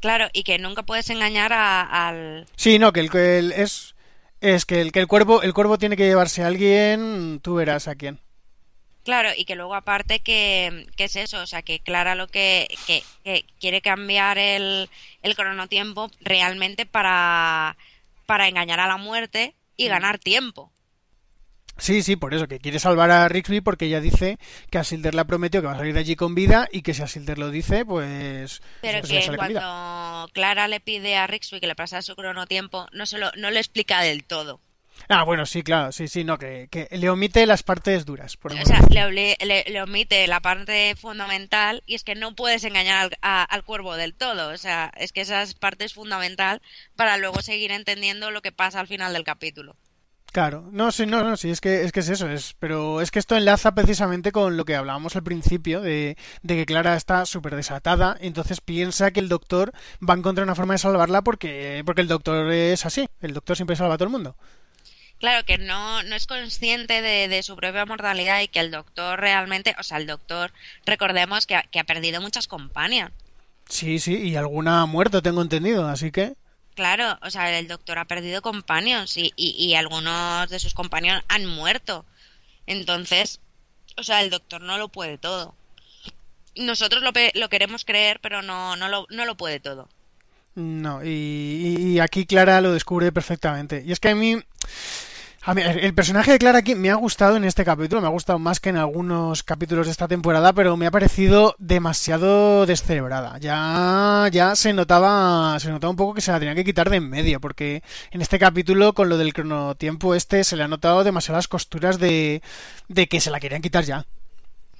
Speaker 2: Claro, y que nunca puedes engañar a, al.
Speaker 3: Sí, no, que el, que el es es que el que el cuervo el cuervo tiene que llevarse a alguien, tú verás a quién.
Speaker 2: Claro, y que luego aparte que, que es eso, o sea, que Clara lo que, que, que quiere cambiar el, el cronotiempo realmente para, para engañar a la muerte y ganar tiempo.
Speaker 3: Sí, sí, por eso, que quiere salvar a Rigsby porque ella dice que a Silder le ha prometido que va a salir de allí con vida y que si a Silder lo dice, pues...
Speaker 2: Pero
Speaker 3: pues
Speaker 2: que
Speaker 3: sale
Speaker 2: cuando Clara le pide a Rigsby que le pase su cronotiempo, no, se lo, no le explica del todo.
Speaker 3: Ah, bueno, sí, claro, sí, sí, no, que, que le omite las partes duras. Por
Speaker 2: O sea, le, obli- le- le omite la parte fundamental y es que no puedes engañar al, a- al cuervo del todo. O sea, es que esa es parte es fundamental para luego seguir entendiendo lo que pasa al final del capítulo.
Speaker 3: Claro, no, sí, no, no, sí, es que es que es eso, es, pero es que esto enlaza precisamente con lo que hablábamos al principio de, de que Clara está súper desatada, y entonces piensa que el doctor va a encontrar una forma de salvarla porque, porque el doctor es así, el doctor siempre salva a todo el mundo.
Speaker 2: Claro que no, no es consciente de, de su propia mortalidad y que el doctor realmente, o sea, el doctor, recordemos que ha, que ha perdido muchas compañías.
Speaker 3: Sí, sí, y alguna ha muerto, tengo entendido, así que...
Speaker 2: Claro, o sea, el doctor ha perdido companions y, y, y algunos de sus compañeros han muerto. Entonces, o sea, el doctor no lo puede todo. Nosotros lo, lo queremos creer, pero no, no, lo, no lo puede todo.
Speaker 3: No, y, y aquí Clara lo descubre perfectamente. Y es que a mí, a el personaje de Clara aquí me ha gustado en este capítulo, me ha gustado más que en algunos capítulos de esta temporada, pero me ha parecido demasiado descerebrada. Ya, ya se notaba, se notaba un poco que se la tenía que quitar de en medio, porque en este capítulo, con lo del cronotiempo este, se le ha notado demasiadas costuras de, de que se la querían quitar ya.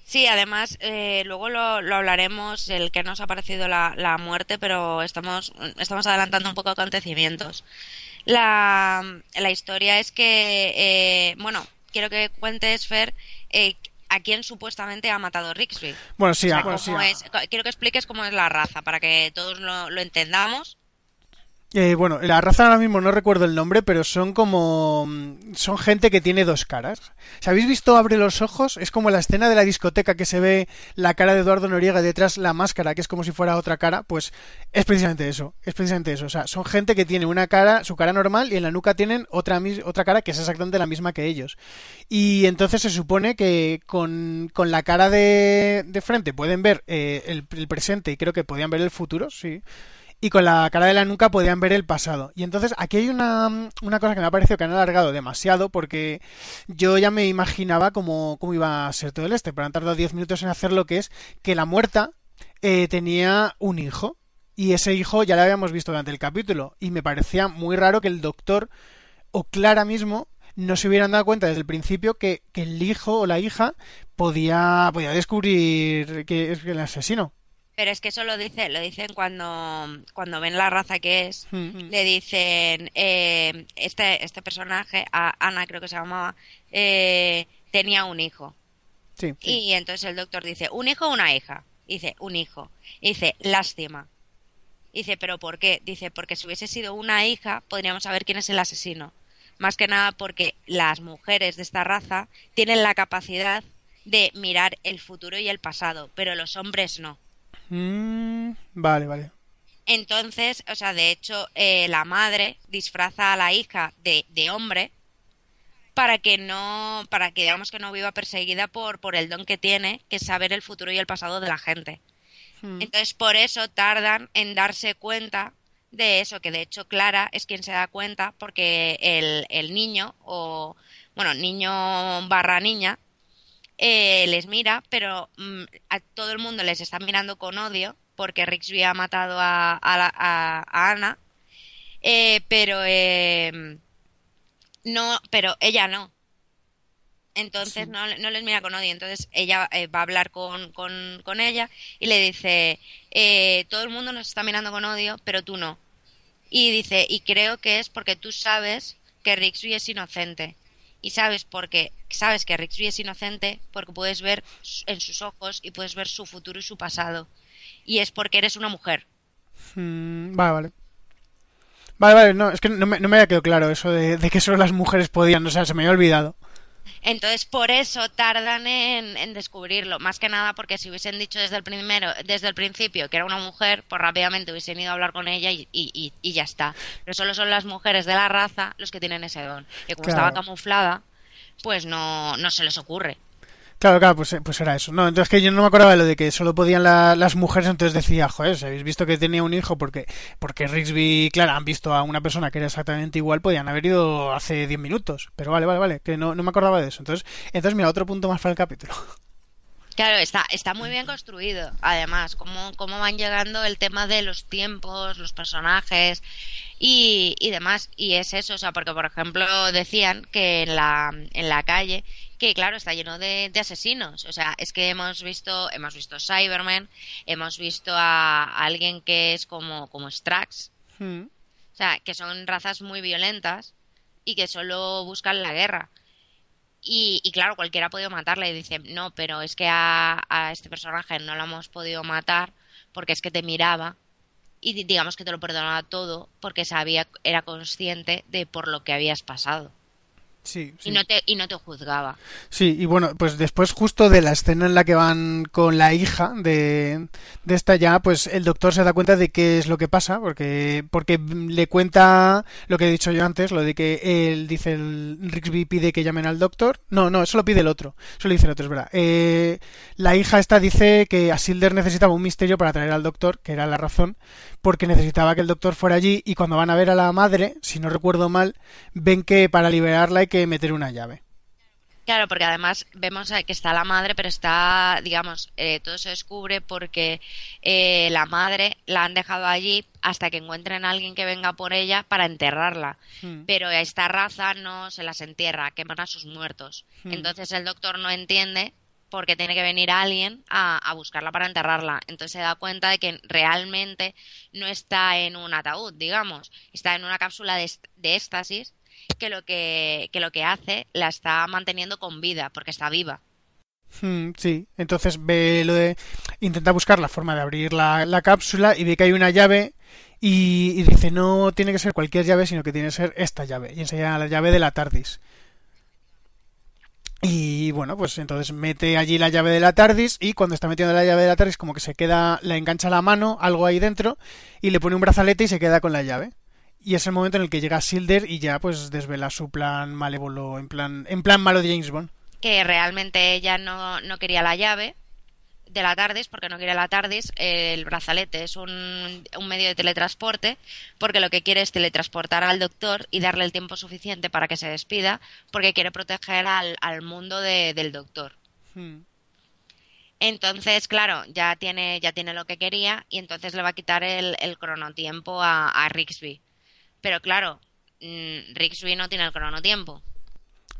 Speaker 2: Sí, además, eh, luego lo, lo hablaremos, el que nos ha parecido la, la muerte, pero estamos, estamos adelantando un poco acontecimientos. La, la historia es que, eh, bueno, quiero que cuentes, Fer, eh, a quién supuestamente ha matado Rigsby.
Speaker 3: Bueno, sí,
Speaker 2: O sea,
Speaker 3: ah, bueno, sí, ah.
Speaker 2: es- quiero que expliques cómo es la raza, para que todos lo, lo entendamos.
Speaker 3: Eh, bueno, la raza ahora mismo no recuerdo el nombre, pero son como... mm, Son gente que tiene dos caras. Si habéis visto Abre los ojos, es como la escena de la discoteca que se ve la cara de Eduardo Noriega y detrás la máscara, que es como si fuera otra cara, pues es precisamente eso, es precisamente eso. O sea, son gente que tiene una cara, su cara normal, y en la nuca tienen otra, otra cara que es exactamente la misma que ellos. Y entonces se supone que con, con la cara de, de frente pueden ver eh, el, el presente y creo que podían ver el futuro, sí y con la cara de la nuca podían ver el pasado. Y entonces aquí hay una, una cosa que me ha parecido que han alargado demasiado porque yo ya me imaginaba cómo, cómo iba a ser todo el este, pero han tardado 10 minutos en hacer lo que es que la muerta eh, tenía un hijo y ese hijo ya lo habíamos visto durante el capítulo y me parecía muy raro que el doctor o Clara mismo no se hubieran dado cuenta desde el principio que, que el hijo o la hija podía, podía descubrir que es el asesino.
Speaker 2: Pero es que eso lo dice, lo dicen cuando, cuando ven la raza que es.
Speaker 3: Mm.
Speaker 2: Le dicen, eh, este, este personaje, a Ana creo que se llamaba, eh, tenía un hijo.
Speaker 3: Sí, sí.
Speaker 2: Y entonces el doctor dice, ¿un hijo o una hija? Dice, un hijo. Dice, lástima. Dice, ¿pero por qué? Dice, porque si hubiese sido una hija, podríamos saber quién es el asesino. Más que nada porque las mujeres de esta raza tienen la capacidad de mirar el futuro y el pasado, pero los hombres no.
Speaker 3: Mm, vale, vale.
Speaker 2: Entonces, o sea, de hecho, eh, la madre disfraza a la hija de, de hombre para que no, para que digamos que no viva perseguida por, por el don que tiene, que es saber el futuro y el pasado de la gente. Entonces, por eso tardan en darse cuenta de eso, que de hecho Clara es quien se da cuenta porque el, el niño, o bueno, niño barra niña, eh, les mira, pero mm, a todo el mundo les está mirando con odio porque Rixby ha matado a, a, la- a- a Ana, eh, pero eh, no, pero ella no. Entonces no, no les mira con odio. Entonces ella eh, va a hablar con, con, con ella y le dice, eh, todo el mundo nos está mirando con odio, pero tú no. Y dice, y creo que es porque tú sabes que Rixby es inocente. Y sabes porque sabes que Rixby es inocente porque puedes ver en sus ojos y puedes ver su futuro y su pasado. Y es porque eres una mujer.
Speaker 3: Mm, vale, vale. Vale, vale, no, es que no me, no me había quedado claro eso de, de que solo las mujeres podían, o sea, se me había olvidado.
Speaker 2: Entonces, por eso tardan en, en descubrirlo. Más que nada porque si hubiesen dicho desde el primero, desde el principio que era una mujer, pues rápidamente hubiesen ido a hablar con ella y, y- y- y ya está. Pero solo son las mujeres de la raza los que tienen ese don. Y como
Speaker 3: Claro.
Speaker 2: estaba camuflada, pues no, no se les ocurre.
Speaker 3: Claro, claro, pues, pues era eso. No, entonces que yo no me acordaba de lo de que solo podían las mujeres, entonces decía, joder, si habéis visto que tenía un hijo porque porque Rigsby, claro, han visto a una persona que era exactamente igual, podían haber ido hace 10 minutos. Pero vale, vale, vale, que no, no me acordaba de eso. Entonces, entonces mira, otro punto más para el capítulo.
Speaker 2: Claro, está, está muy bien construido. Además, cómo, cómo van llegando el tema de los tiempos, los personajes y, y demás. Y es eso, o sea, porque por ejemplo decían que en la, en la calle, que claro, está lleno de, de asesinos. O sea, es que hemos visto, hemos visto Cybermen, hemos visto a, alguien que es como, como Strax.
Speaker 3: Hmm.
Speaker 2: O sea, que son razas muy violentas y que solo buscan la guerra. Y, y, claro, cualquiera ha podido matarle y dice, no, pero es que a, a, este personaje no lo hemos podido matar porque es que te miraba y digamos que te lo perdonaba todo porque sabía, era consciente de por lo que habías pasado.
Speaker 3: Sí, sí.
Speaker 2: Y, no te, y no te juzgaba.
Speaker 3: Sí, y bueno, pues después justo de la escena en la que van con la hija de, de esta ya, pues el doctor se da cuenta de qué es lo que pasa, porque, porque le cuenta lo que he dicho yo antes, lo de que él dice, el Rigsby pide que llamen al doctor. No, no, eso lo pide el otro, eso lo dice el otro, es verdad. Eh, la hija esta dice que Asilder necesitaba un misterio para traer al doctor, que era la razón, porque necesitaba que el doctor fuera allí y cuando van a ver a la madre, si no recuerdo mal, ven que para liberarla hay que meter una llave.
Speaker 2: Claro, porque además vemos que está la madre, pero está, digamos, eh, todo se descubre porque eh, la madre la han dejado allí hasta que encuentren a alguien que venga por ella para enterrarla.
Speaker 3: Hmm.
Speaker 2: Pero a esta raza no se las entierra, queman a sus muertos.
Speaker 3: Hmm.
Speaker 2: Entonces el doctor no entiende porque tiene que venir alguien a, a, buscarla para enterrarla. Entonces se da cuenta de que realmente no está en un ataúd, digamos, está en una cápsula de, de éxtasis que lo que, que lo que hace la está manteniendo con vida, porque está viva.
Speaker 3: Hmm, sí, entonces ve lo de. Intenta buscar la forma de abrir la, la cápsula y ve que hay una llave y, dice: No tiene que ser cualquier llave, sino que tiene que ser esta llave. Y enseña la llave de la TARDIS. Y bueno, pues entonces mete allí la llave de la TARDIS y cuando está metiendo la llave de la TARDIS como que se queda, la engancha la mano, algo ahí dentro, y le pone un brazalete y se queda con la llave. Y es el momento en el que llega Silder y ya pues desvela su plan malévolo, en plan, en plan malo de James Bond.
Speaker 2: Que realmente ella no, no quería la llave de la TARDIS, porque no quiere la TARDIS, el brazalete es un, un, medio de teletransporte, porque lo que quiere es teletransportar al doctor y darle el tiempo suficiente para que se despida, porque quiere proteger al, al mundo de, del doctor.
Speaker 3: Hmm.
Speaker 2: Entonces, claro, ya tiene, ya tiene lo que quería y entonces le va a quitar el, el cronotiempo a, a Rigsby. Pero claro, mmm, Rigsby no tiene el cronotiempo.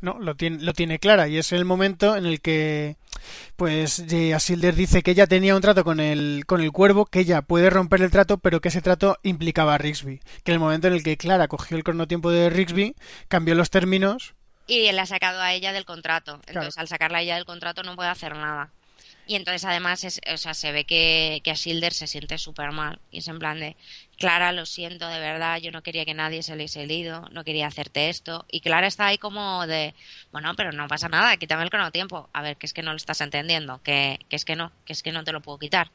Speaker 3: No, lo tiene, lo tiene clara y es el momento en el que pues Asilder dice que ella tenía un trato con el, con el cuervo, que ella puede romper el trato, pero que ese trato implicaba a Rigsby. Que el momento en el que Clara cogió el cronotiempo de Rigsby, cambió los términos.
Speaker 2: Y le ha sacado a ella del contrato. Entonces, claro. al sacarla a ella del contrato no puede hacer nada. Y entonces además es, o sea, se ve que, que Asilder se siente súper mal. Y es en plan de, Clara, lo siento de verdad, yo no quería que nadie se le herido, no quería hacerte esto. Y Clara está ahí como de, bueno, pero no pasa nada, quítame el cronotiempo. A ver, que es que no lo estás entendiendo, que, que es que no, que es que no te lo puedo quitar.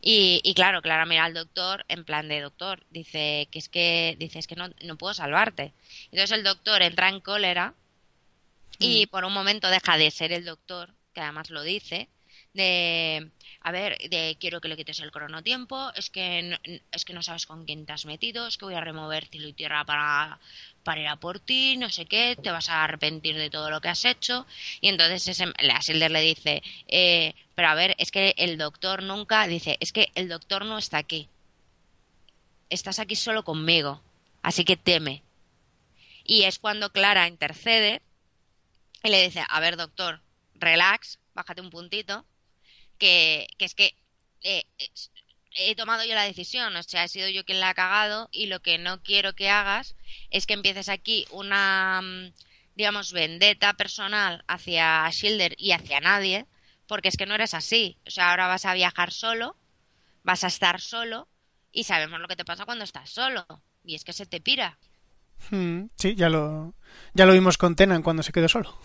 Speaker 2: Y, y, claro, Clara mira al doctor en plan de doctor, dice que es que, dice, es que no, no puedo salvarte. Entonces el doctor entra en cólera y mm. por un momento deja de ser el doctor, que además lo dice, de a ver, de quiero que le quites el cronotiempo, es que no, es que no sabes con quién te has metido, es que voy a remover cielo y tierra para, para ir a por ti, no sé qué, te vas a arrepentir de todo lo que has hecho. Y entonces ese, Silder le dice, eh, pero a ver, es que el doctor nunca, dice, es que el doctor no está aquí. Estás aquí solo conmigo, así que teme. Y es cuando Clara intercede y le dice, a ver, doctor, relax, bájate un puntito, que, es que eh, he tomado yo la decisión, o sea, he sido yo quien la ha cagado y lo que no quiero que hagas es que empieces aquí una, digamos, vendetta personal hacia Schilder y hacia nadie, porque es que no eres así. O sea, ahora vas a viajar solo, vas a estar solo y sabemos lo que te pasa cuando estás solo. Y es que se te pira.
Speaker 3: Hmm, sí, ya lo, ya lo vimos con Tenan cuando se quedó solo.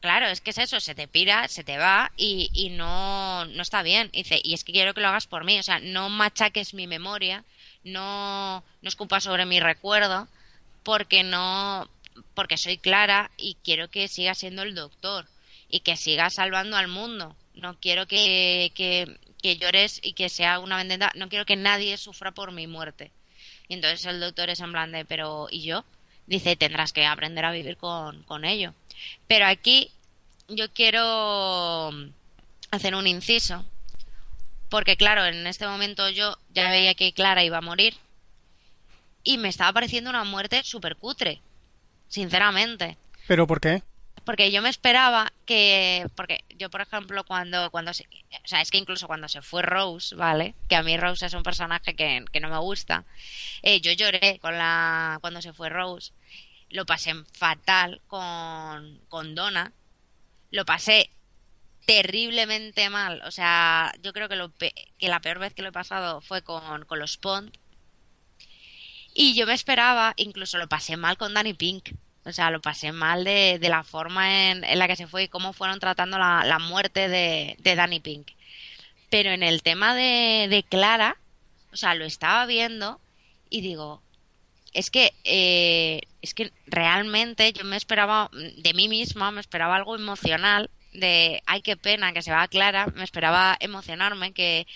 Speaker 2: Claro, es que es eso, se te pira, se te va y, y no, no está bien. Y, dice, y es que quiero que lo hagas por mí, o sea, no machaques mi memoria, no, no escupas sobre mi recuerdo, porque no, porque soy clara y quiero que siga siendo el doctor. y que sigas salvando al mundo. No quiero que, que, que llores y que sea una vendetta. No quiero que nadie sufra por mi muerte. Y entonces el doctor es en plan de, pero ¿y yo? Dice, tendrás que aprender a vivir con, con ello. Pero aquí yo quiero hacer un inciso. Porque claro, en este momento yo ya veía que Clara iba a morir. Y me estaba pareciendo una muerte súper cutre. Sinceramente.
Speaker 3: ¿Pero por qué?
Speaker 2: porque yo me esperaba que porque yo por ejemplo cuando cuando se, o sea es que incluso cuando se fue Rose vale que a mí Rose es un personaje que, que no me gusta eh, yo lloré con la cuando se fue Rose lo pasé fatal con con Donna. Lo pasé terriblemente mal. O sea yo creo que lo que la peor vez que lo he pasado fue con con los Pond. Y yo me esperaba incluso lo pasé mal con Danny Pink. O sea, lo pasé mal de, de la forma en, en, la que se fue y cómo fueron tratando la, la muerte de, de, Danny Pink. Pero en el tema de, de, Clara, o sea, lo estaba viendo y digo, es que, eh, es que realmente yo me esperaba, de mí misma, me esperaba algo emocional de, ay, qué pena que se va Clara, me esperaba emocionarme, que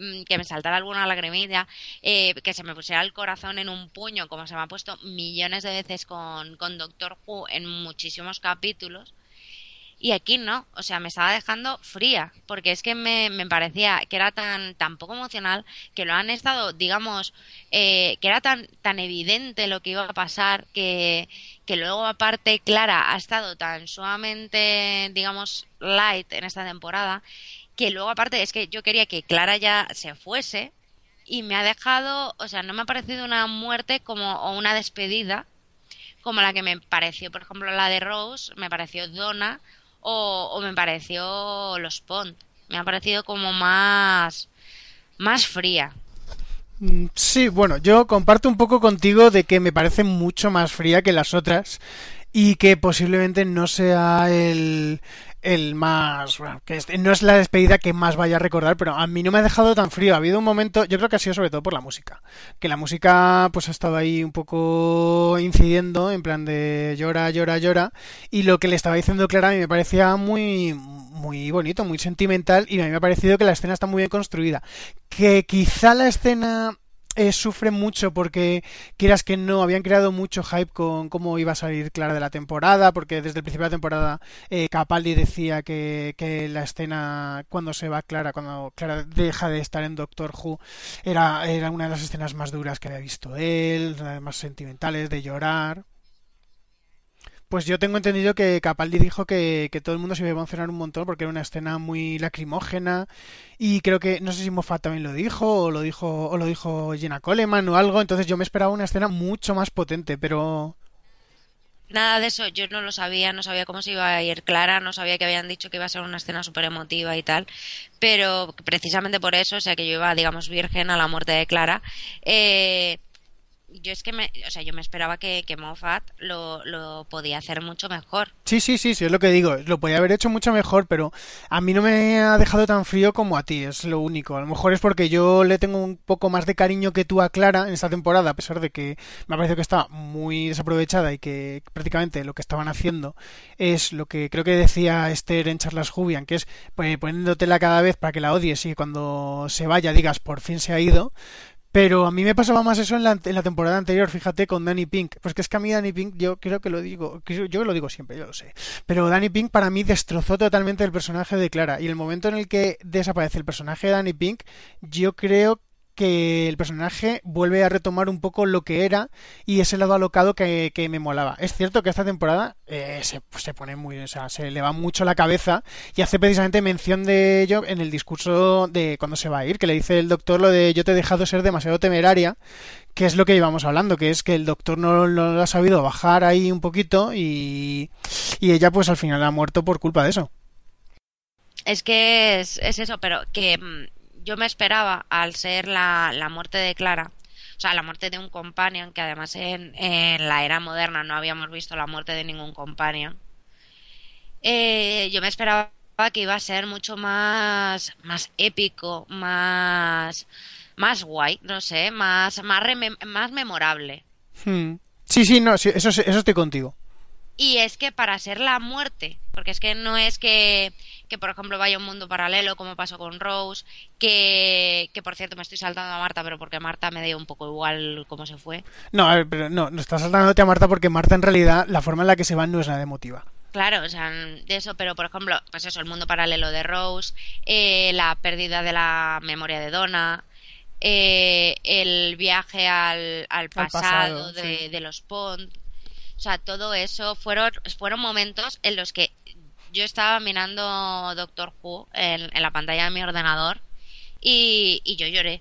Speaker 2: Mm, que me saltara alguna lagrimilla, eh, que se me pusiera el corazón en un puño, como se me ha puesto millones de veces con, con Doctor Who en muchísimos capítulos. Y aquí no, o sea, me estaba dejando fría, porque es que me, me parecía que era tan, tan poco emocional, que lo han estado, digamos, eh, que era tan, tan evidente lo que iba a pasar, que, que luego aparte Clara ha estado tan sumamente, digamos, light en esta temporada, que luego aparte es que yo quería que Clara ya se fuese y me ha dejado, o sea, no me ha parecido una muerte como o una despedida como la que me pareció, por ejemplo, la de Rose, me pareció Donna o, o me pareció Los Pont. Me ha parecido como más más fría.
Speaker 3: Mm, sí, bueno, yo comparto un poco contigo de que me parece mucho más fría que las otras y que posiblemente no sea el, el más bueno, que no es la despedida que más vaya a recordar pero a mí no me ha dejado tan frío. Ha habido un momento yo creo que ha sido sobre todo por la música que la música pues ha estado ahí un poco incidiendo en plan de llora llora llora y lo que le estaba diciendo Clara a mí me parecía muy muy bonito muy sentimental y a mí me ha parecido que la escena está muy bien construida. Que quizá la escena eh, sufre mucho porque quieras que no, habían creado mucho hype con cómo iba a salir Clara de la temporada, porque desde el principio de la temporada eh, Capaldi decía que, que, la escena cuando se va Clara, cuando Clara deja de estar en Doctor Who, era, era una de las escenas más duras que había visto él, más sentimentales, de llorar. Pues yo tengo entendido que Capaldi dijo que, que, todo el mundo se iba a emocionar un montón porque era una escena muy lacrimógena y creo que no sé si Moffat también lo dijo o lo dijo o lo dijo Jenna Coleman o algo, entonces yo me esperaba una escena mucho más potente, pero
Speaker 2: Nada de eso, yo no lo sabía, no sabía cómo se iba a ir Clara, no sabía que habían dicho que iba a ser una escena súper emotiva y tal, pero precisamente por eso, o sea que yo iba, digamos, virgen a la muerte de Clara, eh, yo es que me, o sea, yo me esperaba que, que Moffat lo, lo, podía hacer mucho mejor.
Speaker 3: Sí, sí, sí, sí, es lo que digo, lo podía haber hecho mucho mejor, pero a mí no me ha dejado tan frío como a ti, es lo único. A lo mejor es porque yo le tengo un poco más de cariño que tú a Clara en esta temporada, a pesar de que me ha parecido que está muy desaprovechada y que prácticamente lo que estaban haciendo es lo que creo que decía Esther en Charlas Jubian, que es pues, poniéndotela cada vez para que la odies y cuando se vaya digas por fin se ha ido, pero a mí me pasaba más eso en la, en la, temporada anterior, fíjate, con Danny Pink. Pues que es que a mí Danny Pink, yo creo que lo digo, yo lo digo siempre, yo lo sé. Pero Danny Pink para mí destrozó totalmente el personaje de Clara. Y el momento en el que desaparece el personaje de Danny Pink, yo creo que el personaje vuelve a retomar un poco lo que era y ese lado alocado que, que me molaba. Es cierto que esta temporada eh, se, se, pone muy, o sea, se le va mucho la cabeza y hace precisamente mención de ello en el discurso de cuando se va a ir, que le dice el doctor lo de yo te he dejado ser demasiado temeraria, que es lo que íbamos hablando, que es que el doctor no, no lo ha sabido bajar ahí un poquito y, y ella pues al final ha muerto por culpa de eso.
Speaker 2: Es que es, es eso, pero que yo me esperaba, al ser la, la muerte de Clara, o sea, la muerte de un companion, que además en, la era moderna no habíamos visto la muerte de ningún companion, eh, yo me esperaba que iba a ser mucho más, más épico, más, más guay, no sé, más, más, más memorable.
Speaker 3: Hmm. Sí, sí, no, sí, eso, eso estoy contigo.
Speaker 2: Y es que para ser la muerte, porque es que no es que, que por ejemplo, vaya un mundo paralelo, como pasó con Rose, que, que por cierto me estoy saltando a Marta, pero porque Marta me dio un poco igual cómo se fue.
Speaker 3: No, a ver, pero no, no estás saltándote a Marta porque Marta en realidad la forma en la que se va no es nada emotiva.
Speaker 2: Claro, o sea, de eso, pero por ejemplo, pues eso, el mundo paralelo de Rose, eh, la pérdida de la memoria de Donna, eh, el viaje al, al pasado,
Speaker 3: pasado,
Speaker 2: de,
Speaker 3: sí.
Speaker 2: de los Pond, o sea, todo eso fueron, fueron momentos en los que yo estaba mirando Doctor Who en, la pantalla de mi ordenador y, y yo lloré.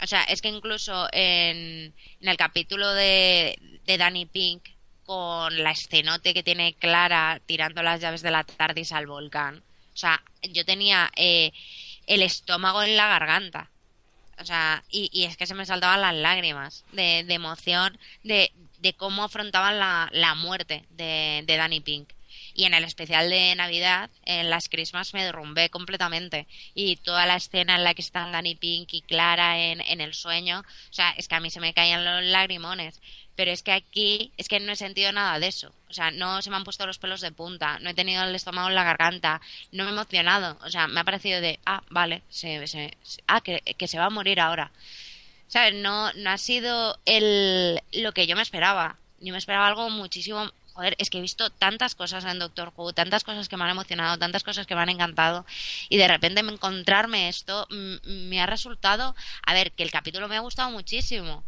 Speaker 2: O sea, es que incluso en, en el capítulo de, de Danny Pink, con la escenote que tiene Clara tirando las llaves de la TARDIS al volcán, o sea, yo tenía eh, el estómago en la garganta. O sea, y, y es que se me saltaban las lágrimas de, de emoción, de, de cómo afrontaban la, la muerte de, de Danny Pink. Y en el especial de Navidad, en las Christmas, me derrumbé completamente. Y toda la escena en la que están Danny Pink y Clara en, en el sueño, o sea, es que a mí se me caían los lagrimones. Pero es que aquí, es que no he sentido nada de eso. O sea, no se me han puesto los pelos de punta, no he tenido el estómago en la garganta, no me he emocionado. O sea, me ha parecido de, ah, vale, se, ah, que, que se va a morir ahora. ¿Sabes? No, no ha sido el, lo que yo me esperaba. Yo me esperaba algo muchísimo. Joder, es que he visto tantas cosas en Doctor Who, tantas cosas que me han emocionado, tantas cosas que me han encantado, y de repente me- encontrarme esto mm, me ha resultado. A ver, que el capítulo me ha gustado muchísimo,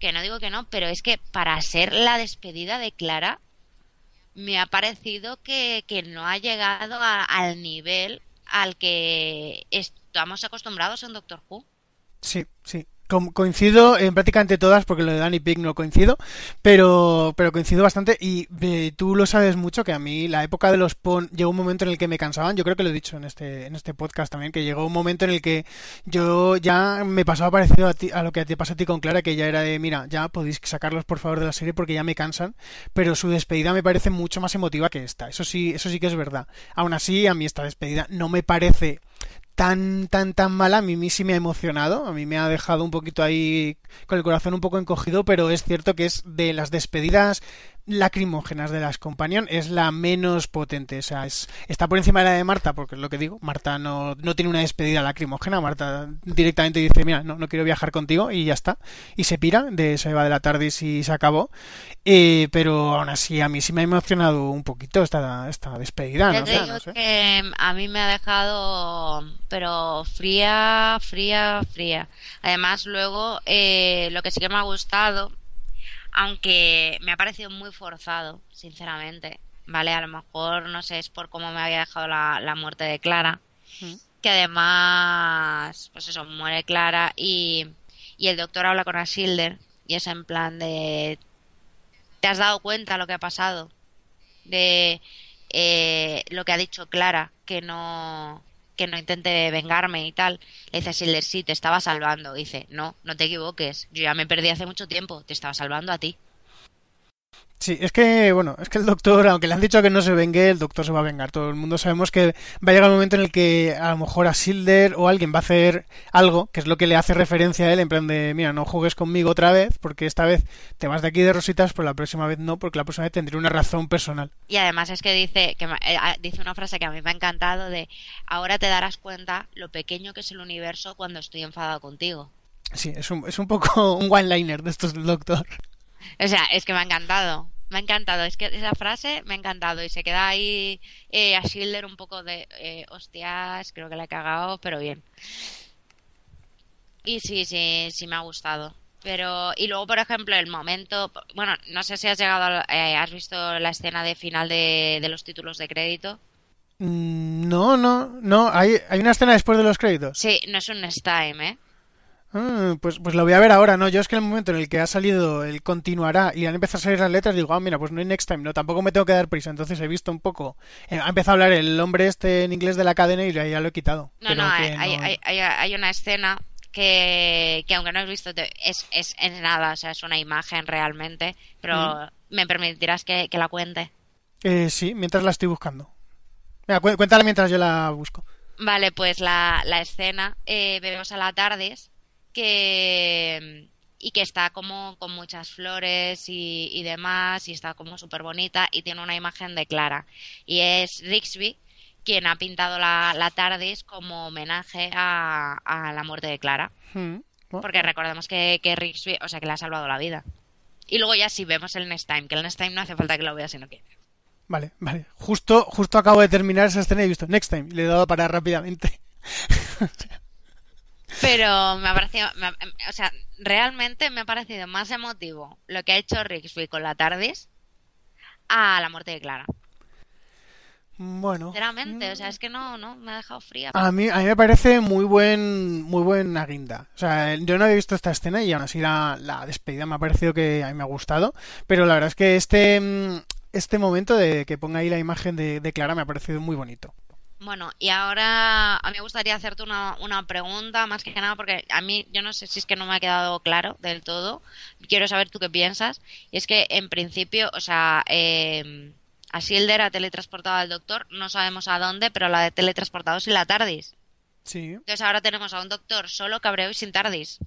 Speaker 2: que no digo que no, pero es que para ser la despedida de Clara, me ha parecido que, que no ha llegado a- al nivel al que estamos acostumbrados en Doctor Who.
Speaker 3: Sí, sí. Coincido en prácticamente todas, porque lo de Danny Pink no coincido, pero, pero coincido bastante. Y tú lo sabes mucho, que a mí la época de los PON llegó un momento en el que me cansaban. Yo creo que lo he dicho en este, en este podcast también, que llegó un momento en el que yo ya me pasaba parecido a, ti, a lo que te pasa a ti con Clara, que ya era de, mira, ya podéis sacarlos por favor de la serie porque ya me cansan. Pero su despedida me parece mucho más emotiva que esta. Eso sí, eso sí que es verdad. Aún así, a mí esta despedida no me parece tan, tan, tan mala. A mí, sí me ha emocionado. A mí me ha dejado un poquito ahí con el corazón un poco encogido, pero es cierto que es de las despedidas lacrimógenas de las Companion es la menos potente, o sea, es, está por encima de la de Marta, porque es lo que digo, Marta no, no tiene una despedida lacrimógena, Marta directamente dice, mira, no, no quiero viajar contigo y ya está, y se pira, de, se va de la tarde y se acabó, eh, pero aún así a mí sí me ha emocionado un poquito esta, esta despedida, ¿no?
Speaker 2: te
Speaker 3: O sea,
Speaker 2: digo
Speaker 3: no sé.
Speaker 2: que a mí me ha dejado, pero fría, fría, fría. Además, luego, eh, lo que sí que me ha gustado, aunque me ha parecido muy forzado, sinceramente, ¿vale? A lo mejor, no sé, es por cómo me había dejado la, la muerte de Clara,
Speaker 3: Mm.
Speaker 2: que además, pues eso, muere Clara y, y el doctor habla con Asilder y es en plan de, ¿te has dado cuenta lo que ha pasado? De eh, lo que ha dicho Clara, que no que no intente vengarme y tal. Le dice a sí, te estaba salvando. Dice, no, no te equivoques. Yo ya me perdí hace mucho tiempo. Te estaba salvando a ti.
Speaker 3: Sí, es que, bueno, es que el doctor, aunque le han dicho que no se vengue, el doctor se va a vengar. Todo el mundo sabemos que va a llegar un momento en el que a lo mejor a Silder o alguien va a hacer algo, que es lo que le hace referencia a él, en plan de, mira, no juegues conmigo otra vez, porque esta vez te vas de aquí de rositas, pero la próxima vez no, porque la próxima vez tendré una razón personal.
Speaker 2: Y además es que dice, que eh, ah, dice una frase que a mí me ha encantado de, ahora te darás cuenta lo pequeño que es el universo cuando estoy enfadado contigo.
Speaker 3: Sí, es un, es un poco un one-liner de estos del doctor.
Speaker 2: O sea, es que me ha encantado. Me ha encantado. Es que esa frase me ha encantado. Y se queda ahí eh, a Schilder un poco de, eh, hostias, creo que la he cagado, pero bien. Y sí, sí, sí me ha gustado. Pero, y luego, por ejemplo, el momento, bueno, no sé si has llegado, a- eh, has visto la escena de final de, de los títulos de crédito.
Speaker 3: Mm, No, no, no, hay, hay una escena después de los créditos.
Speaker 2: Sí, no es un time, ¿eh?
Speaker 3: Ah, pues, pues lo voy a ver ahora, ¿no? Yo es que en el momento en el que ha salido el continuará y han empezado a salir las letras, digo, ah, mira, pues no hay next time, no, tampoco me tengo que dar prisa. Entonces he visto un poco, eh, ha empezado a hablar el hombre este en inglés de la cadena y ya lo he quitado.
Speaker 2: No, no, hay,
Speaker 3: no-
Speaker 2: hay, hay, hay una escena que, que aunque no has visto, es, es, es nada, o sea, es una imagen realmente, pero me permitirás que, que la cuente.
Speaker 3: Eh, sí, mientras la estoy buscando. Mira, cué- cuéntala mientras yo la busco.
Speaker 2: Vale, pues la, la escena, eh, vemos a la tardes que y que está como con muchas flores y, y demás y está como súper bonita y tiene una imagen de Clara y es Rixby quien ha pintado la, la TARDIS como homenaje a, a la muerte de Clara
Speaker 3: Hmm.
Speaker 2: Porque recordemos que, que Rixby o sea que le ha salvado la vida y luego ya sí vemos el Next Time que el Next Time no hace falta que lo veas sino que
Speaker 3: Vale, vale. Justo, justo acabo de terminar esa escena y he visto Next Time. Y le he dado a parar rápidamente.
Speaker 2: Pero me ha parecido, me ha- o sea, realmente me ha parecido más emotivo lo que ha hecho Rixby con la TARDIS a la muerte de Clara.
Speaker 3: Bueno.
Speaker 2: Sinceramente, o sea, es que no, no, me ha dejado fría.
Speaker 3: A mí, a mí me parece muy buen, muy buena guinda. O sea, yo no había visto esta escena y aún así la, la despedida me ha parecido que a mí me ha gustado. Pero la verdad es que este, mm, este momento de que ponga ahí la imagen de, de Clara me ha parecido muy bonito.
Speaker 2: Bueno, y ahora a mí me gustaría hacerte una, una pregunta, más que nada, porque a mí yo no sé si es que no me ha quedado claro del todo. Quiero saber tú qué piensas. Y es que en principio, o sea, eh, a Shielder ha teletransportado al doctor, no sabemos a dónde, pero la de teletransportado sí la TARDIS.
Speaker 3: Sí.
Speaker 2: Entonces ahora tenemos a un doctor solo cabreo y sin TARDIS.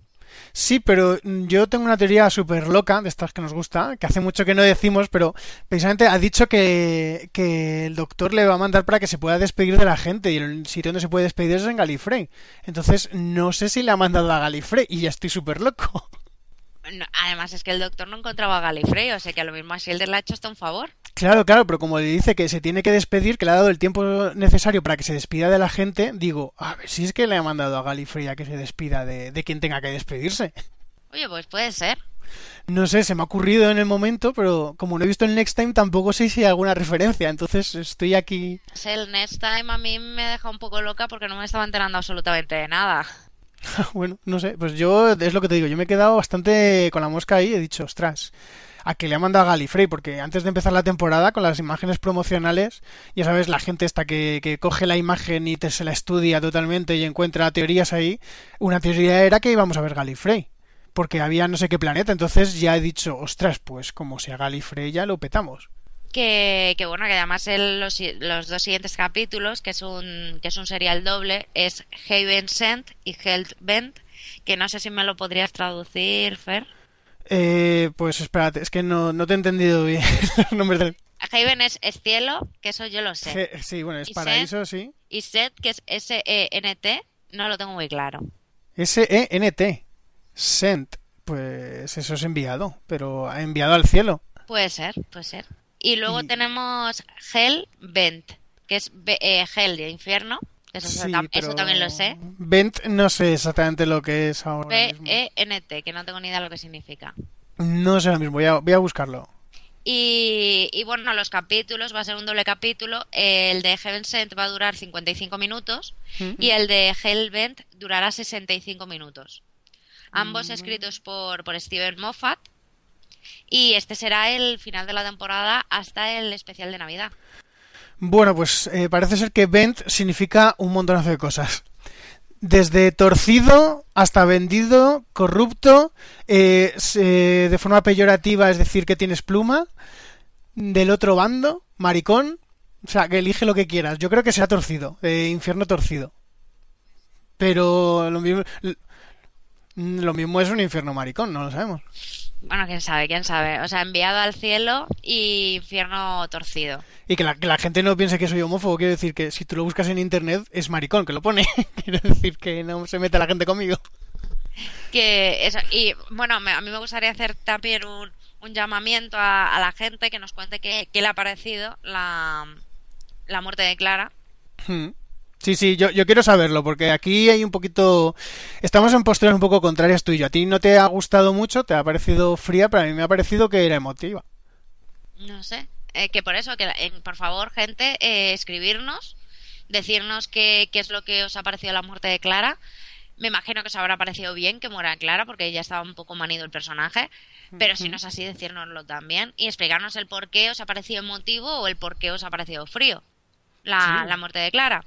Speaker 3: Sí, pero mm, yo tengo una teoría súper loca, de estas que nos gusta, que hace mucho que no decimos, pero precisamente ha dicho que, que el doctor le va a mandar para que se pueda despedir de la gente y el sitio donde se puede despedir es en Galifrey. Entonces, no sé si le ha mandado a Galifrey y ya estoy súper loco.
Speaker 2: No, además es que el doctor no encontraba a Galifrey, o sea que a lo mismo a Shielder le ha hecho hasta un favor.
Speaker 3: Claro, claro, pero como le dice que se tiene que despedir, que le ha dado el tiempo necesario para que se despida de la gente, digo, a ver si es que le ha mandado a Galifrey a que se despida de, de quien tenga que despedirse.
Speaker 2: Oye, pues puede ser.
Speaker 3: No sé, se me ha ocurrido en el momento, pero como no he visto el Next Time, tampoco sé si hay alguna referencia, entonces estoy aquí.
Speaker 2: El Next Time a mí me deja un poco loca porque no me estaba enterando absolutamente de nada.
Speaker 3: Bueno, no sé, pues yo es lo que te digo, yo me he quedado bastante con la mosca ahí, he dicho, ostras, a que le ha mandado a Galifrey, porque antes de empezar la temporada, con las imágenes promocionales, ya sabes, la gente esta que, que coge la imagen y te, se la estudia totalmente y encuentra teorías ahí, una teoría era que íbamos a ver Galifrey, porque había no sé qué planeta, entonces ya he dicho, ostras, pues como sea Galifrey ya lo petamos.
Speaker 2: Que, que bueno, que además el- los, los dos siguientes capítulos, que es un, que es un serial doble, es Haven Sent y Hell Bent, que no sé si me lo podrías traducir, Fer.
Speaker 3: Eh, pues espérate, es que no, no te he entendido bien los nombres del...
Speaker 2: Haven es, es cielo, que eso yo lo sé.
Speaker 3: Sí, bueno, es
Speaker 2: Y
Speaker 3: paraíso, sí.
Speaker 2: Y Set, que es S-E-N-T, no lo tengo muy claro.
Speaker 3: S-E-N-T. Sent. Pues eso es enviado, pero ha enviado al cielo.
Speaker 2: Puede ser, puede ser. Y luego
Speaker 3: Y-
Speaker 2: tenemos Hell Bent, que es eh, Hell de infierno, eso,
Speaker 3: Sí,
Speaker 2: tam-
Speaker 3: pero
Speaker 2: eso también lo sé.
Speaker 3: Bent no sé exactamente lo que es ahora mismo.
Speaker 2: B-E-N-T, que no tengo ni idea lo que significa.
Speaker 3: No sé ahora mismo, voy a, voy a buscarlo.
Speaker 2: Y, y bueno, los capítulos, va a ser un doble capítulo. El de Heaven Sent va a durar 55 minutos y el de Hellbent durará 65 minutos. Ambos escritos por, por Steven Moffat. Y este será el final de la temporada hasta el especial de Navidad.
Speaker 3: Bueno, pues eh, parece ser que Bent significa un montonazo de cosas. Desde torcido hasta vendido, corrupto, eh, de forma peyorativa, es decir, que tienes pluma, del otro bando, maricón, o sea, que elige lo que quieras. Yo creo que sea torcido, eh, infierno torcido. Pero lo mismo, lo mismo es un infierno maricón, no lo sabemos.
Speaker 2: Bueno, quién sabe, quién sabe. O sea, enviado al cielo y infierno torcido.
Speaker 3: Y que la, que la gente no piense que soy homófobo, quiero decir que si tú lo buscas en internet es maricón, que lo pone. quiero decir que no se mete la gente conmigo.
Speaker 2: que eso, y bueno, me- a mí me gustaría hacer también un, un llamamiento a, a la gente que nos cuente qué, qué le ha parecido la, la muerte de Clara.
Speaker 3: Hmm. Sí, sí, yo, yo quiero saberlo, porque aquí hay un poquito... Estamos en posturas un poco contrarias tú y yo. A ti no te ha gustado mucho, te ha parecido fría, pero a mí me ha parecido que era emotiva.
Speaker 2: No sé. Eh, que por eso, que eh, por favor, gente, eh, escribirnos, decirnos qué, qué es lo que os ha parecido la muerte de Clara. Me imagino que os habrá parecido bien que muera Clara, porque ya estaba un poco manido el personaje. Pero si no es así, decírnoslo también. Y explicarnos el por qué os ha parecido emotivo o el por qué os ha parecido frío la,
Speaker 3: Sí.
Speaker 2: la muerte de Clara.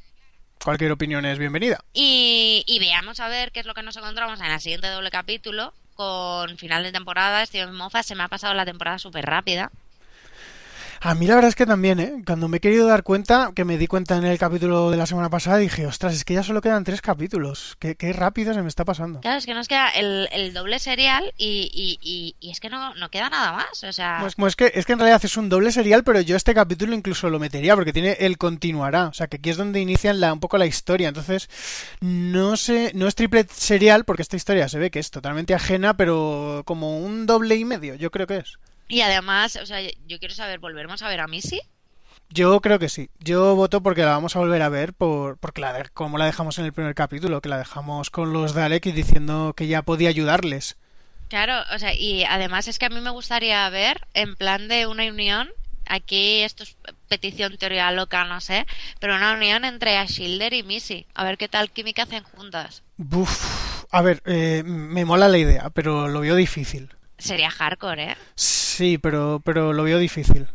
Speaker 3: Cualquier opinión es bienvenida.
Speaker 2: Y, y veamos a ver qué es lo que nos encontramos en el siguiente doble capítulo. Con final de temporada, Steven Moffat se me ha pasado la temporada súper rápida.
Speaker 3: A mí la verdad es que también, ¿eh? Cuando me he querido dar cuenta, que me di cuenta en el capítulo de la semana pasada, dije, ostras, es que ya solo quedan tres capítulos. Qué, qué rápido se me está pasando.
Speaker 2: Claro, es que nos queda el, el doble serial y, y, y, y es que no, no, queda nada más. O sea...
Speaker 3: Pues, pues, es, que, es que en realidad es un doble serial, pero yo este capítulo incluso lo metería porque tiene el continuará. O sea, que aquí es donde inician la, un poco la historia. Entonces, no sé, no es triple serial porque esta historia se ve que es totalmente ajena, pero como un doble y medio, yo creo que es.
Speaker 2: Y además, o sea, yo quiero saber, ¿volveremos a ver a Missy?
Speaker 3: Yo creo que sí. Yo voto porque la vamos a volver a ver por porque la como la dejamos en el primer capítulo, que la dejamos con los Dalek y diciendo que ya podía ayudarles.
Speaker 2: Claro, o sea, y además es que a mí me gustaría ver en plan de una unión, aquí esto es petición teoría loca, no sé, pero una unión entre Ashilder y Missy, a ver qué tal química hacen juntas.
Speaker 3: Buf, a ver, eh, me mola la idea, pero lo veo difícil.
Speaker 2: Sería hardcore, ¿eh?
Speaker 3: Sí, pero, pero lo veo difícil.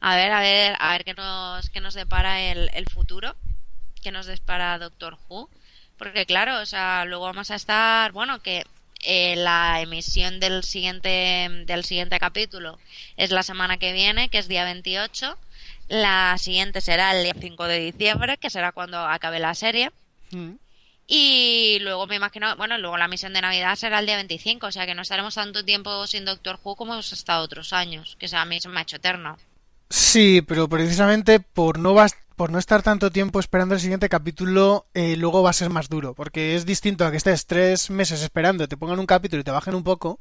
Speaker 2: A ver, a ver, a ver qué nos, qué nos depara el, el futuro, qué nos depara Doctor Who. Porque claro, o sea, luego vamos a estar, bueno, que eh, la emisión del siguiente, del siguiente capítulo es la semana que viene, que es día 28. La siguiente será el día 5 de diciembre, que será cuando acabe la serie. Mm. Y luego me imagino, bueno, luego la misión de Navidad será el día 25, o sea que no estaremos tanto tiempo sin Doctor Who como hemos estado otros años, que a mí se me ha hecho eterno.
Speaker 3: Sí, pero precisamente por no, por no estar tanto tiempo esperando el siguiente capítulo, eh, luego va a ser más duro, porque es distinto a que estés tres meses esperando, te pongan un capítulo y te bajen un poco,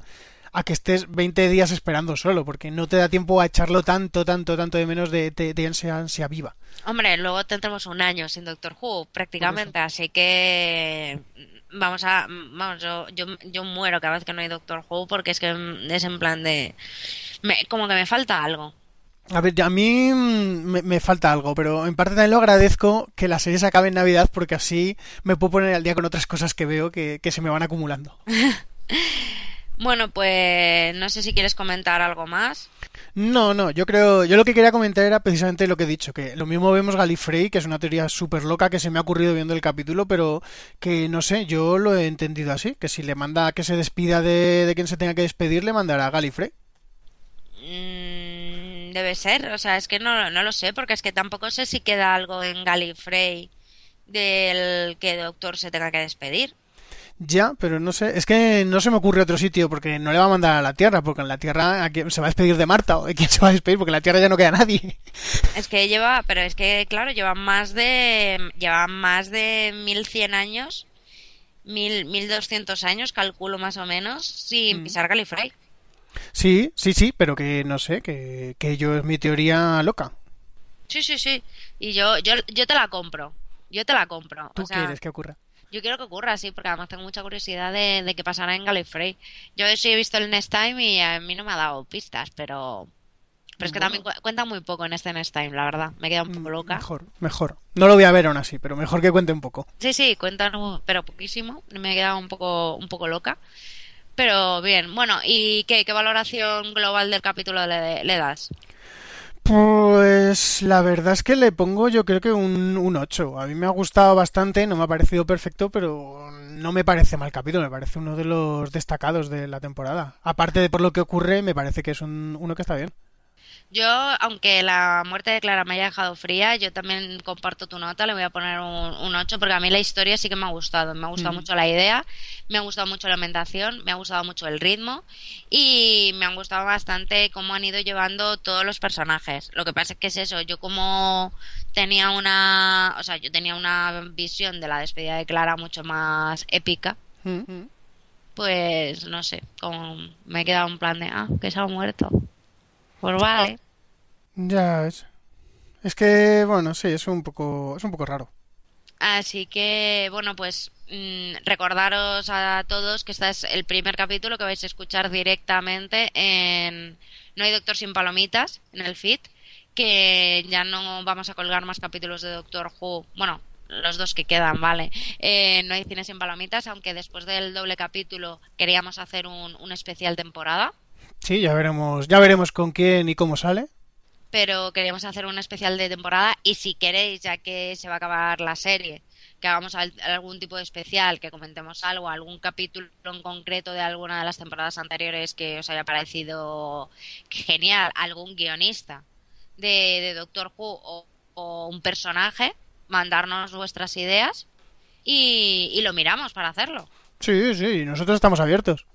Speaker 3: a que estés 20 días esperando solo, porque no te da tiempo a echarlo tanto, tanto, tanto de menos de, de, de ansia, ansia viva.
Speaker 2: Hombre, luego tendremos un año sin Doctor Who, prácticamente, así que vamos a vamos yo, yo, yo muero cada vez que no hay Doctor Who porque es que es en plan de me, como que me falta algo
Speaker 3: a ver, a mí me, me, falta algo, pero en parte también lo agradezco que la serie se acabe en Navidad porque así me puedo poner al día con otras cosas que veo que, que se me van acumulando.
Speaker 2: bueno, pues no sé si quieres comentar algo más.
Speaker 3: No, no, yo creo, yo lo que quería comentar era precisamente lo que he dicho, que lo mismo vemos Galifrey, que es una teoría súper loca que se me ha ocurrido viendo el capítulo, pero que no sé, yo lo he entendido así, que si le manda a que se despida de, de quien se tenga que despedir, le mandará a Galifrey.
Speaker 2: Mm, debe ser, o sea, es que no, no lo sé, porque es que tampoco sé si queda algo en Galifrey del que Doctor se tenga que despedir.
Speaker 3: Ya, pero no sé, es que no se me ocurre otro sitio porque no le va a mandar a la Tierra, porque en la Tierra se va a despedir de Marta, o de quién se va a despedir, porque en la Tierra ya no queda nadie.
Speaker 2: Es que lleva, pero es que claro, lleva más de lleva más de 1100 años, mil 1200 años, calculo más o menos, sin mm. pisar Galifrey.
Speaker 3: Sí, sí, sí, pero que no sé, que, que yo es mi teoría loca.
Speaker 2: Sí, sí, sí. Y yo, yo, yo te la compro. Yo te la compro.
Speaker 3: ¿Tú o sea, quieres que ocurra?
Speaker 2: Yo quiero que ocurra, sí, porque además tengo mucha curiosidad de, de qué pasará en Gallifrey. Yo sí he visto el Next Time y a mí no me ha dado pistas, pero... Pero es que también cuenta muy poco en este Next Time, la verdad. Me queda un poco loca.
Speaker 3: Mejor, mejor. No lo voy a ver aún así, pero mejor que cuente un poco.
Speaker 2: Sí, sí, cuenta, pero poquísimo. Me he quedado un poco, un poco loca. Pero bien, bueno, ¿y qué, qué valoración global del capítulo le, le das?
Speaker 3: Pues la verdad es que le pongo yo creo que un, un 8. A mí me ha gustado bastante, no me ha parecido perfecto, pero no me parece mal capítulo, me parece uno de los destacados de la temporada. Aparte de por lo que ocurre, me parece que es un, uno que está bien.
Speaker 2: Yo, aunque la muerte de Clara me haya dejado fría, yo también comparto tu nota, le voy a poner un, un 8 porque a mí la historia sí que me ha gustado. Me ha gustado mm. mucho la idea, me ha gustado mucho la ambientación, me ha gustado mucho el ritmo y me han gustado bastante cómo han ido llevando todos los personajes. Lo que pasa es que es eso, yo como tenía una, o sea, yo tenía una visión de la despedida de Clara mucho más épica. Mm. Pues no sé, como me he quedado en plan de, ah, que se ha muerto. Pues vale.
Speaker 3: Ya es. Es que, bueno, sí, es un poco, es un poco raro.
Speaker 2: Así que, bueno, pues mmm, recordaros a todos que este es el primer capítulo que vais a escuchar directamente en No hay Doctor sin Palomitas, en el feed, que ya no vamos a colgar más capítulos de Doctor Who. Bueno, los dos que quedan, ¿vale? Eh, no hay cine sin palomitas, aunque después del doble capítulo queríamos hacer un, un especial temporada.
Speaker 3: Sí, ya veremos, ya veremos con quién y cómo sale.
Speaker 2: Pero queríamos hacer un especial de temporada y si queréis, ya que se va a acabar la serie, que hagamos algún tipo de especial, que comentemos algo, algún capítulo en concreto de alguna de las temporadas anteriores que os haya parecido genial, algún guionista de, de Doctor Who o, o un personaje, mandarnos vuestras ideas y, y lo miramos para hacerlo.
Speaker 3: Sí, sí, nosotros estamos abiertos.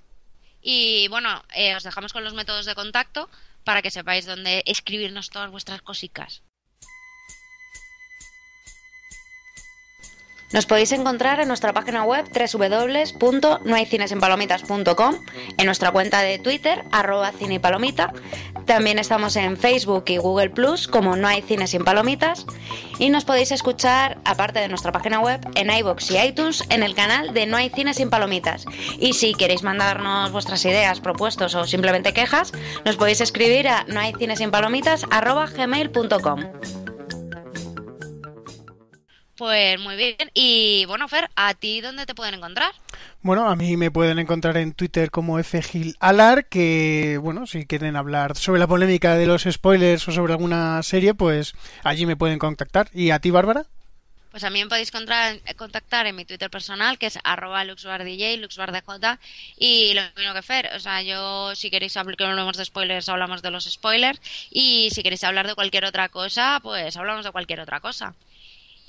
Speaker 2: Y bueno, eh, os dejamos con los métodos de contacto para que sepáis dónde escribirnos todas vuestras cositas. Nos podéis encontrar en nuestra página web www.nohaycinesinpalomitas.com, en nuestra cuenta de Twitter, arroba cine y palomita. También estamos en Facebook y Google Plus como No hay cine sin palomitas. Y nos podéis escuchar, aparte de nuestra página web, en iBox y iTunes, en el canal de No hay cine sin palomitas. Y si queréis mandarnos vuestras ideas, propuestos o simplemente quejas, nos podéis escribir a nohaycinesinpalomitas arroba gmail.com. Pues muy bien. Y bueno, Fer, ¿a ti dónde te pueden encontrar?
Speaker 3: Bueno, a mí me pueden encontrar en Twitter como FGilAlar, que bueno, si quieren hablar sobre la polémica de los spoilers o sobre alguna serie, pues allí me pueden contactar. ¿Y a ti, Bárbara?
Speaker 2: Pues a mí me podéis contactar en mi Twitter personal, que es arroba luxbardj, luxbardj, y lo mismo que Fer, o sea, yo si queréis hablar, que hablemos de spoilers, hablamos de los spoilers, y si queréis hablar de cualquier otra cosa, pues hablamos de cualquier otra cosa.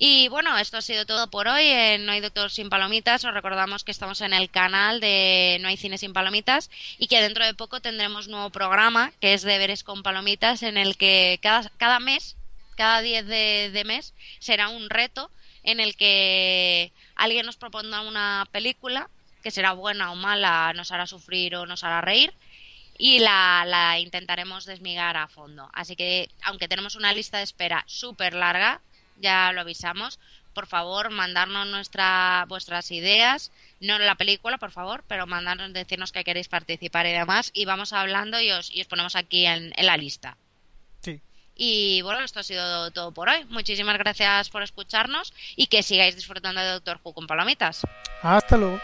Speaker 2: Y bueno, esto ha sido todo por hoy en No hay Doctor Sin Palomitas. Os recordamos que estamos en el canal de No hay Cine Sin Palomitas y que dentro de poco tendremos nuevo programa que es Deberes con Palomitas en el que cada, cada mes, cada 10 de, mes, será un reto en el que alguien nos propondrá una película que será buena o mala, nos hará sufrir o nos hará reír y la, la intentaremos desmigar a fondo. Así que, aunque tenemos una lista de espera súper larga, ya lo avisamos. Por favor, mandarnos nuestra, vuestras ideas, no la película, por favor, pero mandarnos, decirnos que queréis participar y demás, y vamos hablando y os, y os ponemos aquí en, en la lista.
Speaker 3: Sí.
Speaker 2: Y bueno, esto ha sido todo por hoy. Muchísimas gracias por escucharnos y que sigáis disfrutando de Doctor Who con palomitas.
Speaker 3: Hasta luego.